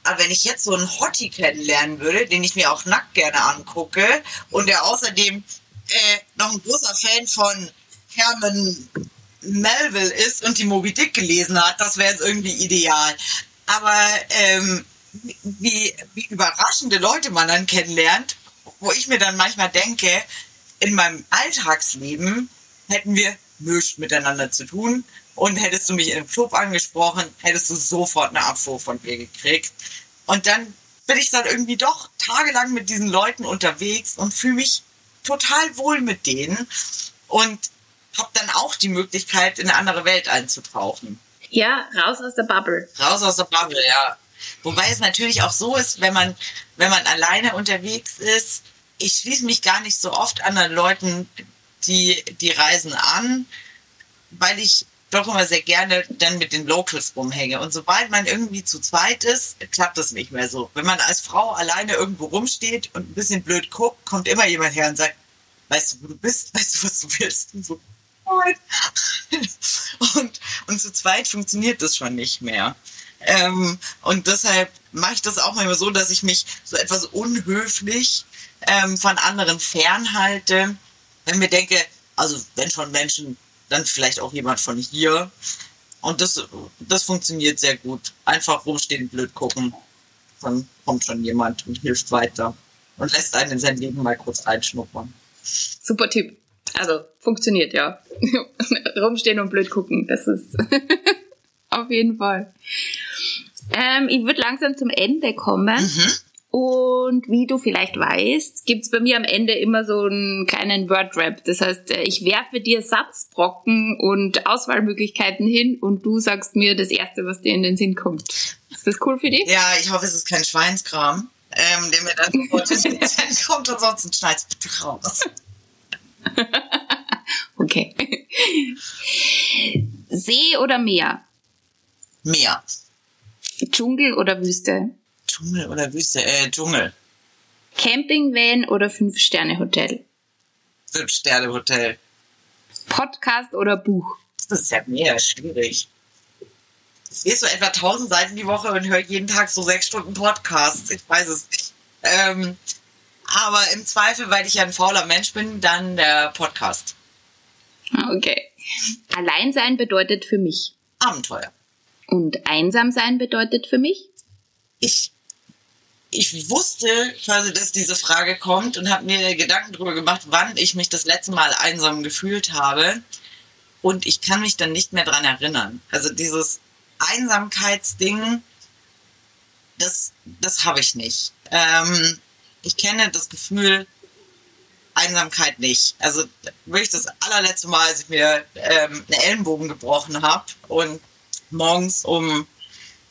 aber wenn ich jetzt so einen Hottie kennenlernen würde, den ich mir auch nackt gerne angucke und der außerdem äh, noch ein großer Fan von Herman Melville ist und die Moby Dick gelesen hat, das wäre jetzt irgendwie ideal. Aber ähm, wie, wie überraschende Leute man dann kennenlernt, wo ich mir dann manchmal denke, in meinem Alltagsleben hätten wir nichts miteinander zu tun. Und hättest du mich in einem Club angesprochen, hättest du sofort eine Abfuhr von mir gekriegt. Und dann bin ich dann irgendwie doch tagelang mit diesen Leuten unterwegs und fühle mich total wohl mit denen und habe dann auch die Möglichkeit, in eine andere Welt einzutauchen. Ja, raus aus der Bubble. Raus aus der Bubble, ja. Wobei es natürlich auch so ist, wenn man, wenn man alleine unterwegs ist, ich schließe mich gar nicht so oft anderen Leuten die, die Reisen an, weil ich doch immer sehr gerne dann mit den Locals rumhänge. Und sobald man irgendwie zu zweit ist, klappt das nicht mehr so. Wenn man als Frau alleine irgendwo rumsteht und ein bisschen blöd guckt, kommt immer jemand her und sagt, weißt du, wo du bist? Weißt du, was du willst? Und so, und, und zu zweit funktioniert das schon nicht mehr. Ähm, und deshalb mache ich das auch manchmal so, dass ich mich so etwas unhöflich ähm, von anderen fernhalte, wenn mir denke, also wenn schon Menschen, dann vielleicht auch jemand von hier. Und das, das funktioniert sehr gut. Einfach rumstehen, blöd gucken. Dann kommt schon jemand und hilft weiter und lässt einen in sein Leben mal kurz reinschnuppern. Super Tipp. Also funktioniert ja. Rumstehen und blöd gucken, das ist auf jeden Fall. Ähm, ich würde langsam zum Ende kommen. Mhm. Und wie du vielleicht weißt, gibt's bei mir am Ende immer so einen kleinen Word-Rap. Das heißt, äh, ich werfe dir Satzbrocken und Auswahlmöglichkeiten hin und du sagst mir das Erste, was dir in den Sinn kommt. Ist das cool für dich? Ja, ich hoffe, es ist kein Schweinskram, ähm, der mir dann sofort in den Sinn kommt. Ansonsten schneid's bitte raus. okay. See oder Meer? Meer. Dschungel oder Wüste? Dschungel oder Wüste? Äh, Dschungel. Campingvan oder Fünf-Sterne-Hotel? Fünf-Sterne-Hotel. Podcast oder Buch? Das ist ja mehr schwierig. Ich lese so etwa 1000 Seiten die Woche und höre jeden Tag so sechs Stunden Podcasts. Ich weiß es nicht. Ähm, aber im Zweifel, weil ich ja ein fauler Mensch bin, dann der Podcast. Okay. Allein sein bedeutet für mich. Abenteuer. Und einsam sein bedeutet für mich? Ich, ich wusste quasi, dass diese Frage kommt und habe mir Gedanken darüber gemacht, wann ich mich das letzte Mal einsam gefühlt habe. Und ich kann mich dann nicht mehr dran erinnern. Also dieses Einsamkeitsding, das, das habe ich nicht. Ähm, ich kenne das Gefühl Einsamkeit nicht. Also wirklich das allerletzte Mal, als ich mir ähm, eine Ellenbogen gebrochen habe und morgens um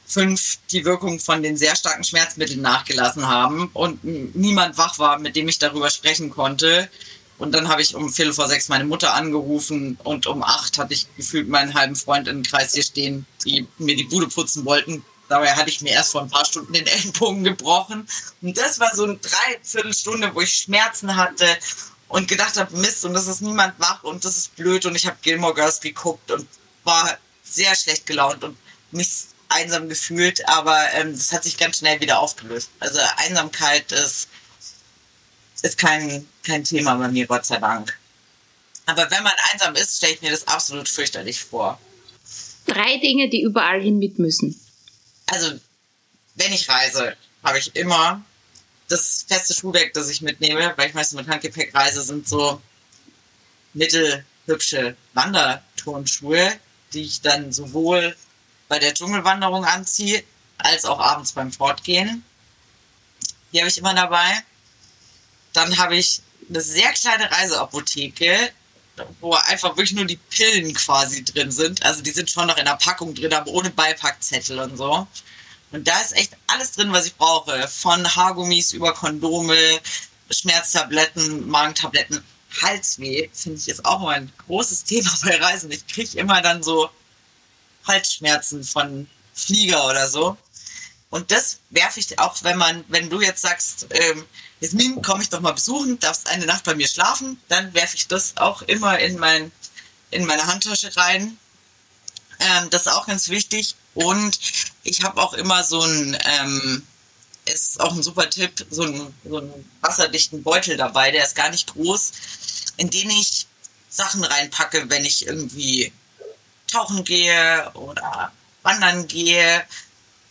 fünf die Wirkung von den sehr starken Schmerzmitteln nachgelassen haben und niemand wach war, mit dem ich darüber sprechen konnte. Und dann habe ich um Viertel vor sechs meine Mutter angerufen und um acht hatte ich gefühlt meinen halben Freund im Kreis hier stehen, die mir die Bude putzen wollten. Dabei hatte ich mir erst vor ein paar Stunden den Ellenbogen gebrochen. Und das war so eine Dreiviertelstunde, wo ich Schmerzen hatte und gedacht habe, Mist, und das ist niemand wach und das ist blöd. Und ich habe Gilmore Girls geguckt und war sehr schlecht gelaunt und mich einsam gefühlt, aber ähm, das hat sich ganz schnell wieder aufgelöst. Also Einsamkeit ist, ist kein, kein Thema bei mir, Gott sei Dank. Aber wenn man einsam ist, stelle ich mir das absolut fürchterlich vor. Drei Dinge, die überall hin mit müssen. Also, wenn ich reise, habe ich immer das feste Schuhwerk, das ich mitnehme, weil ich meistens mit Handgepäck reise, sind so mittelhübsche Wanderturnschuhe, die ich dann sowohl bei der Dschungelwanderung anziehe, als auch abends beim Fortgehen. Die habe ich immer dabei. Dann habe ich eine sehr kleine Reiseapotheke, wo einfach wirklich nur die Pillen quasi drin sind. Also die sind schon noch in der Packung drin, aber ohne Beipackzettel und so. Und da ist echt alles drin, was ich brauche. Von Haargummis über Kondome, Schmerztabletten, Magentabletten, Halsweh, finde ich, ist auch mal ein großes Thema bei Reisen. Ich kriege immer dann so Halsschmerzen von Flieger oder so. Und das werfe ich auch, wenn man, wenn du jetzt sagst, ähm, Jasmin, komm ich doch mal besuchen, darfst eine Nacht bei mir schlafen, dann werfe ich das auch immer in, mein, in meine Handtasche rein. Ähm, das ist auch ganz wichtig. Und ich habe auch immer so ein, ähm, ist auch ein super Tipp, so einen, so einen wasserdichten Beutel dabei, der ist gar nicht groß, in den ich Sachen reinpacke, wenn ich irgendwie tauchen gehe oder wandern gehe,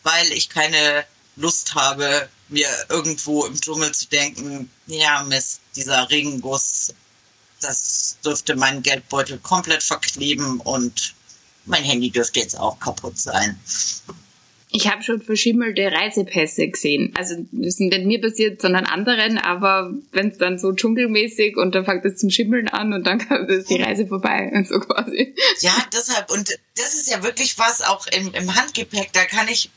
weil ich keine Lust habe, mir irgendwo im Dschungel zu denken, ja Mist, dieser Regenguss, das dürfte meinen Geldbeutel komplett verkleben und mein Handy dürfte jetzt auch kaputt sein. Ich habe schon verschimmelte Reisepässe gesehen. Also das ist nicht mir passiert, sondern anderen, aber wenn es dann so dschungelmäßig und dann fängt es zum Schimmeln an und dann ist die Reise vorbei und so quasi. Ja, deshalb, und das ist ja wirklich was auch im, im Handgepäck, da kann ich,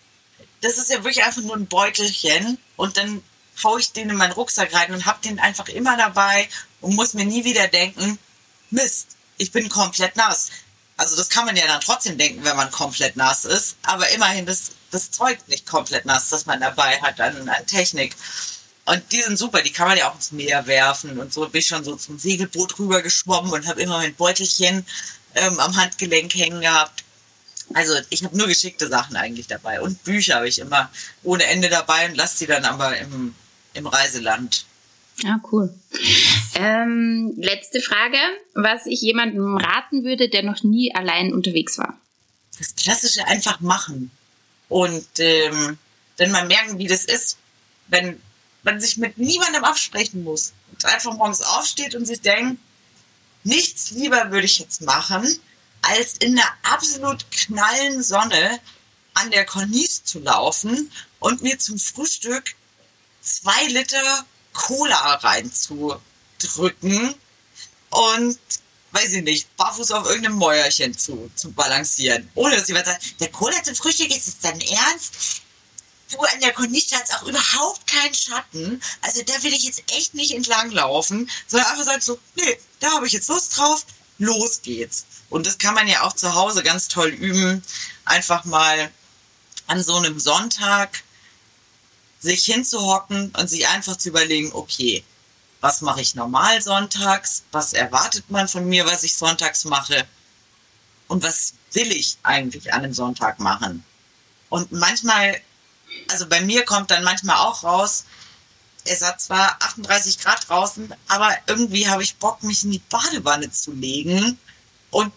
das ist ja wirklich einfach nur ein Beutelchen und dann haue ich den in meinen Rucksack rein und habe den einfach immer dabei und muss mir nie wieder denken, Mist, ich bin komplett nass. Also das kann man ja dann trotzdem denken, wenn man komplett nass ist. Aber immerhin das, das Zeug nicht komplett nass, das man dabei hat an, an Technik. Und die sind super, die kann man ja auch ins Meer werfen. Und so bin ich schon so zum Segelboot rüber geschwommen und habe immer mein Beutelchen ähm, am Handgelenk hängen gehabt. Also ich habe nur geschickte Sachen eigentlich dabei. Und Bücher habe ich immer ohne Ende dabei und lasse die dann aber im, im Reiseland Ah, cool. Ähm, letzte Frage, was ich jemandem raten würde, der noch nie allein unterwegs war. Das Klassische einfach machen und ähm, dann mal merken, wie das ist, wenn man sich mit niemandem absprechen muss und einfach morgens aufsteht und sich denkt, nichts lieber würde ich jetzt machen, als in der absolut knallen Sonne an der Cornice zu laufen und mir zum Frühstück zwei Liter Cola reinzudrücken. Und, weiß ich nicht, barfuß auf irgendeinem Mäuerchen zu, zu balancieren. Ohne dass jemand sagt, der Cola zum Frühstück ist es dein Ernst? Du, an der Corniche hat auch überhaupt keinen Schatten. Also da will ich jetzt echt nicht entlang laufen, sondern einfach sagen so, nee, da habe ich jetzt Lust drauf, los geht's. Und das kann man ja auch zu Hause ganz toll üben. Einfach mal an so einem Sonntag sich hinzuhocken und sich einfach zu überlegen, okay, was mache ich normal sonntags? Was erwartet man von mir, was ich sonntags mache? Und was will ich eigentlich an einem Sonntag machen? Und manchmal, also bei mir kommt dann manchmal auch raus, es hat zwar 38 Grad draußen, aber irgendwie habe ich Bock, mich in die Badewanne zu legen und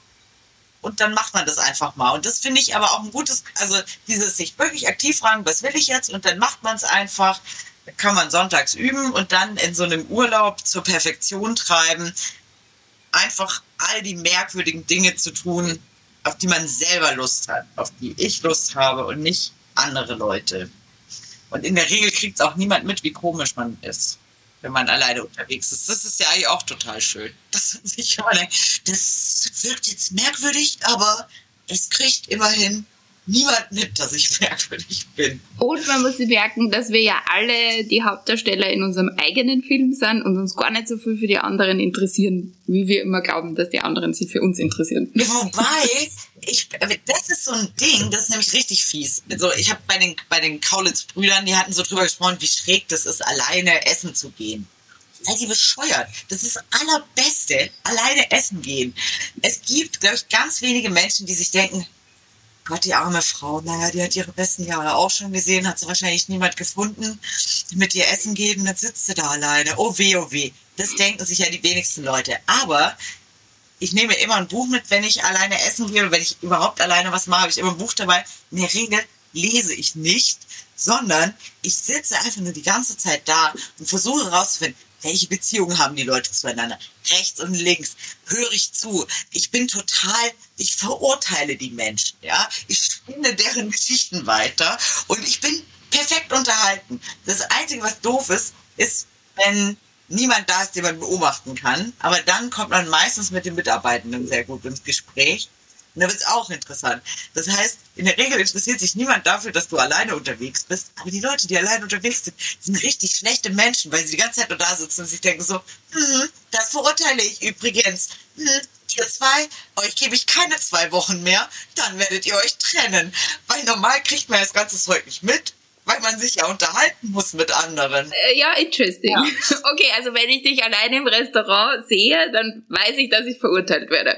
und dann macht man das einfach mal. Und das finde ich aber auch ein gutes, also dieses sich wirklich aktiv fragen, was will ich jetzt? Und dann macht man es einfach. Kann man sonntags üben und dann in so einem Urlaub zur Perfektion treiben. Einfach all die merkwürdigen Dinge zu tun, auf die man selber Lust hat, auf die ich Lust habe und nicht andere Leute. Und in der Regel kriegt es auch niemand mit, wie komisch man ist wenn man alleine unterwegs ist. Das ist ja eigentlich auch total schön. Das, sich immer denkt, das wirkt jetzt merkwürdig, aber es kriegt immerhin niemand mit, dass ich merkwürdig bin. Und man muss sich merken, dass wir ja alle die Hauptdarsteller in unserem eigenen Film sind und uns gar nicht so viel für die anderen interessieren, wie wir immer glauben, dass die anderen sich für uns interessieren. Wobei, ich, das ist so ein Ding, das ist nämlich richtig fies. Also ich habe bei den, bei den Kaulitz-Brüdern, die hatten so drüber gesprochen, wie schräg das ist, alleine essen zu gehen. Seid ihr bescheuert? Das ist das Allerbeste, alleine essen gehen. Es gibt, glaube ich, ganz wenige Menschen, die sich denken, Gott, die arme Frau, naja, die hat ihre besten Jahre auch schon gesehen, hat sie wahrscheinlich niemand gefunden, mit ihr essen und dann sitzt sie da alleine. Oh weh, oh weh. Das denken sich ja die wenigsten Leute. Aber ich nehme immer ein Buch mit, wenn ich alleine essen gehe, wenn ich überhaupt alleine was mache, habe ich immer ein Buch dabei. In der Regel lese ich nicht, sondern ich sitze einfach nur die ganze Zeit da und versuche herauszufinden, welche Beziehungen haben die Leute zueinander? Rechts und links. Höre ich zu. Ich bin total, ich verurteile die Menschen, ja. Ich spinne deren Geschichten weiter und ich bin perfekt unterhalten. Das Einzige, was doof ist, ist, wenn niemand da ist, den man beobachten kann. Aber dann kommt man meistens mit den Mitarbeitenden sehr gut ins Gespräch. Und da wird es auch interessant. Das heißt, in der Regel interessiert sich niemand dafür, dass du alleine unterwegs bist. Aber die Leute, die alleine unterwegs sind, sind richtig schlechte Menschen, weil sie die ganze Zeit nur da sitzen und sich denken so, hm, das verurteile ich übrigens. Ihr zwei, euch gebe ich keine zwei Wochen mehr, dann werdet ihr euch trennen. Weil normal kriegt man das ganze Zeug nicht mit weil man sich ja unterhalten muss mit anderen. Äh, ja, interesting. Ja. Okay, also wenn ich dich alleine im Restaurant sehe, dann weiß ich, dass ich verurteilt werde.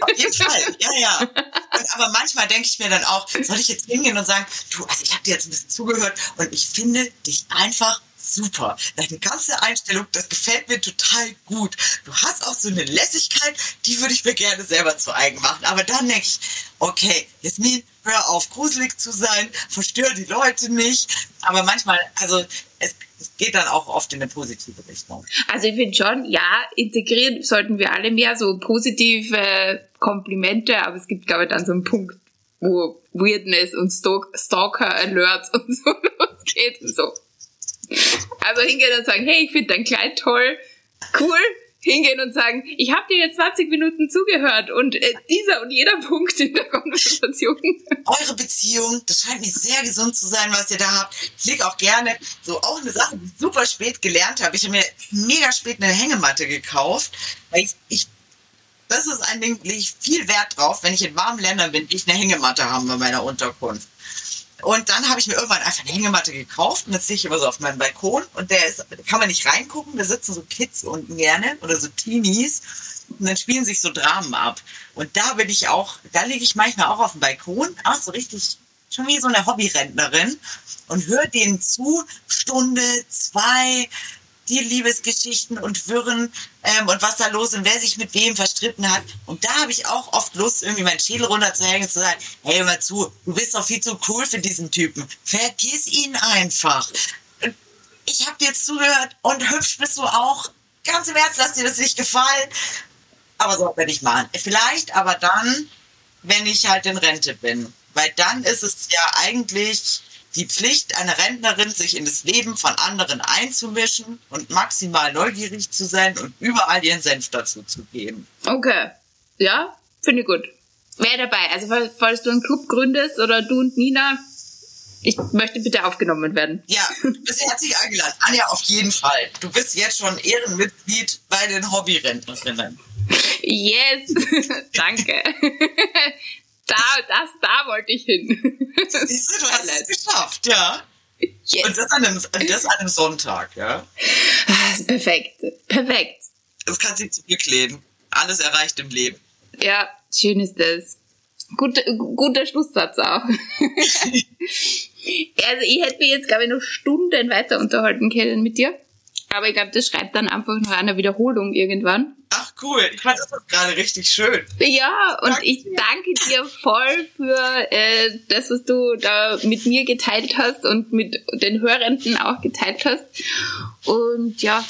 Auf jeden Fall, ja, ja. Und, aber manchmal denke ich mir dann auch, soll ich jetzt hingehen und sagen, du, also ich habe dir jetzt ein bisschen zugehört und ich finde dich einfach super. Deine ganze Einstellung, das gefällt mir total gut. Du hast auch so eine Lässigkeit, die würde ich mir gerne selber zu eigen machen. Aber dann denke ich, okay, Jasmin, hör auf, gruselig zu sein, verstör die Leute nicht. Aber manchmal, also es, es geht dann auch oft in eine positive Richtung. Also ich finde schon, ja, integrieren sollten wir alle mehr so positive Komplimente, aber es gibt, glaube ich, dann so einen Punkt, wo Weirdness und Stalker-Alerts und so losgeht und so. Also hingehen und sagen, hey, ich finde dein Kleid toll, cool. Hingehen und sagen, ich habe dir jetzt 20 Minuten zugehört und äh, dieser und jeder Punkt in der Konversation. Eure Beziehung, das scheint mir sehr gesund zu sein, was ihr da habt. Ich lege auch gerne so auch eine Sache, die ich super spät gelernt habe. Ich habe mir mega spät eine Hängematte gekauft, weil ich, ich das ist ein Ding, lege ich viel Wert drauf, wenn ich in warmen Ländern bin, ich eine Hängematte haben bei meiner Unterkunft. Und dann habe ich mir irgendwann einfach eine Hängematte gekauft und jetzt sehe ich immer so auf meinem Balkon und der ist, kann man nicht reingucken, da sitzen so Kids unten gerne oder so Teenies und dann spielen sich so Dramen ab. Und da bin ich auch, da liege ich manchmal auch auf dem Balkon, auch so richtig, schon wie so eine Hobbyrentnerin und höre denen zu, Stunde, zwei, die Liebesgeschichten und Wirren ähm, und was da los und wer sich mit wem verstritten hat. Und da habe ich auch oft Lust, irgendwie meinen Schädel runterzuhängen und zu sagen, hey, hör mal zu, du bist doch viel zu cool für diesen Typen. Vergiss ihn einfach. Ich habe dir jetzt zugehört und hübsch bist du auch. Ganz im Ernst, lass dir das nicht gefallen. Aber so werde ich machen. Vielleicht aber dann, wenn ich halt in Rente bin. Weil dann ist es ja eigentlich die Pflicht einer Rentnerin, sich in das Leben von anderen einzumischen und maximal neugierig zu sein und überall ihren Senf dazu zu geben. Okay. Ja, finde ich gut. Wer dabei? Also falls du einen Club gründest oder du und Nina, ich möchte bitte aufgenommen werden. Ja, du bist herzlich eingeladen. Anja, auf jeden Fall. Du bist jetzt schon Ehrenmitglied bei den Hobbyrentnerinnen. Yes, danke. Da, das, da wollte ich hin. Siehst du, du hast es geschafft, ja. Yes. Und das an, einem, das an einem Sonntag, ja. Das ist perfekt. Perfekt. Das kann sich zurücklehnen. Alles erreicht im Leben. Ja, schön ist das. Gut, guter Schlusssatz auch. also ich hätte mich jetzt, glaube ich, noch Stunden weiter unterhalten können mit dir. Aber ich glaube, das schreibt dann einfach nach einer Wiederholung irgendwann. Ach cool, ich fand das gerade richtig schön. Ja, und danke ich danke dir voll für äh, das, was du da mit mir geteilt hast und mit den Hörenden auch geteilt hast. Und ja,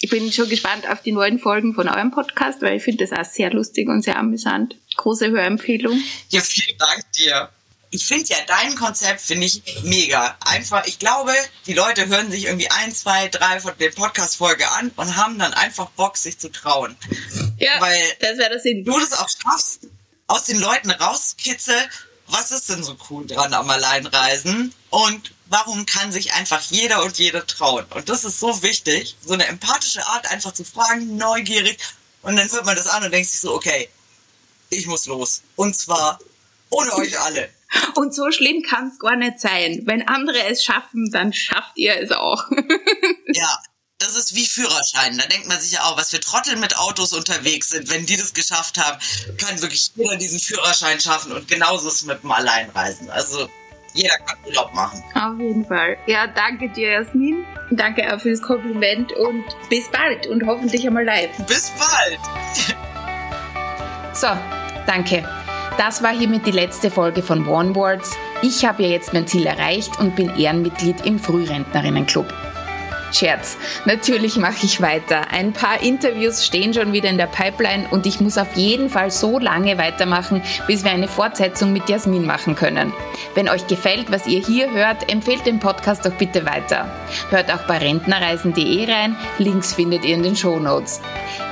ich bin schon gespannt auf die neuen Folgen von eurem Podcast, weil ich finde das auch sehr lustig und sehr amüsant. Große Hörempfehlung. Ja, vielen Dank dir ich finde ja dein Konzept finde ich mega. Einfach, ich glaube, die Leute hören sich irgendwie ein, zwei, drei von den Podcast-Folge an und haben dann einfach Bock, sich zu trauen. Ja, Weil das wäre das Sinn. Du das auch schaffst, aus den Leuten rauskitzel, was ist denn so cool dran am Alleinreisen und warum kann sich einfach jeder und jede trauen? Und das ist so wichtig, so eine empathische Art einfach zu fragen, neugierig und dann hört man das an und denkt sich so, okay, ich muss los. Und zwar ohne euch alle. Und so schlimm kann es gar nicht sein. Wenn andere es schaffen, dann schafft ihr es auch. ja, das ist wie Führerschein. Da denkt man sich ja auch, was für Trottel mit Autos unterwegs sind. Wenn die das geschafft haben, kann wirklich jeder diesen Führerschein schaffen. Und genauso ist es mit dem Alleinreisen. Also jeder kann Urlaub machen. Auf jeden Fall. Ja, danke dir, Jasmin. Danke auch für das Kompliment und bis bald und hoffentlich einmal live. Bis bald. so, danke. Das war hiermit die letzte Folge von One Words. Ich habe ja jetzt mein Ziel erreicht und bin Ehrenmitglied im Frührentnerinnenclub. Scherz. Natürlich mache ich weiter. Ein paar Interviews stehen schon wieder in der Pipeline und ich muss auf jeden Fall so lange weitermachen, bis wir eine Fortsetzung mit Jasmin machen können. Wenn euch gefällt, was ihr hier hört, empfehlt den Podcast doch bitte weiter. Hört auch bei rentnerreisen.de rein, Links findet ihr in den Show Notes.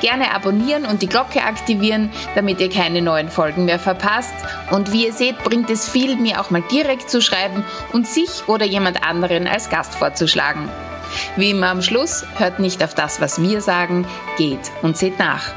Gerne abonnieren und die Glocke aktivieren, damit ihr keine neuen Folgen mehr verpasst. Und wie ihr seht, bringt es viel, mir auch mal direkt zu schreiben und sich oder jemand anderen als Gast vorzuschlagen. Wie immer am Schluss, hört nicht auf das, was wir sagen, geht und seht nach.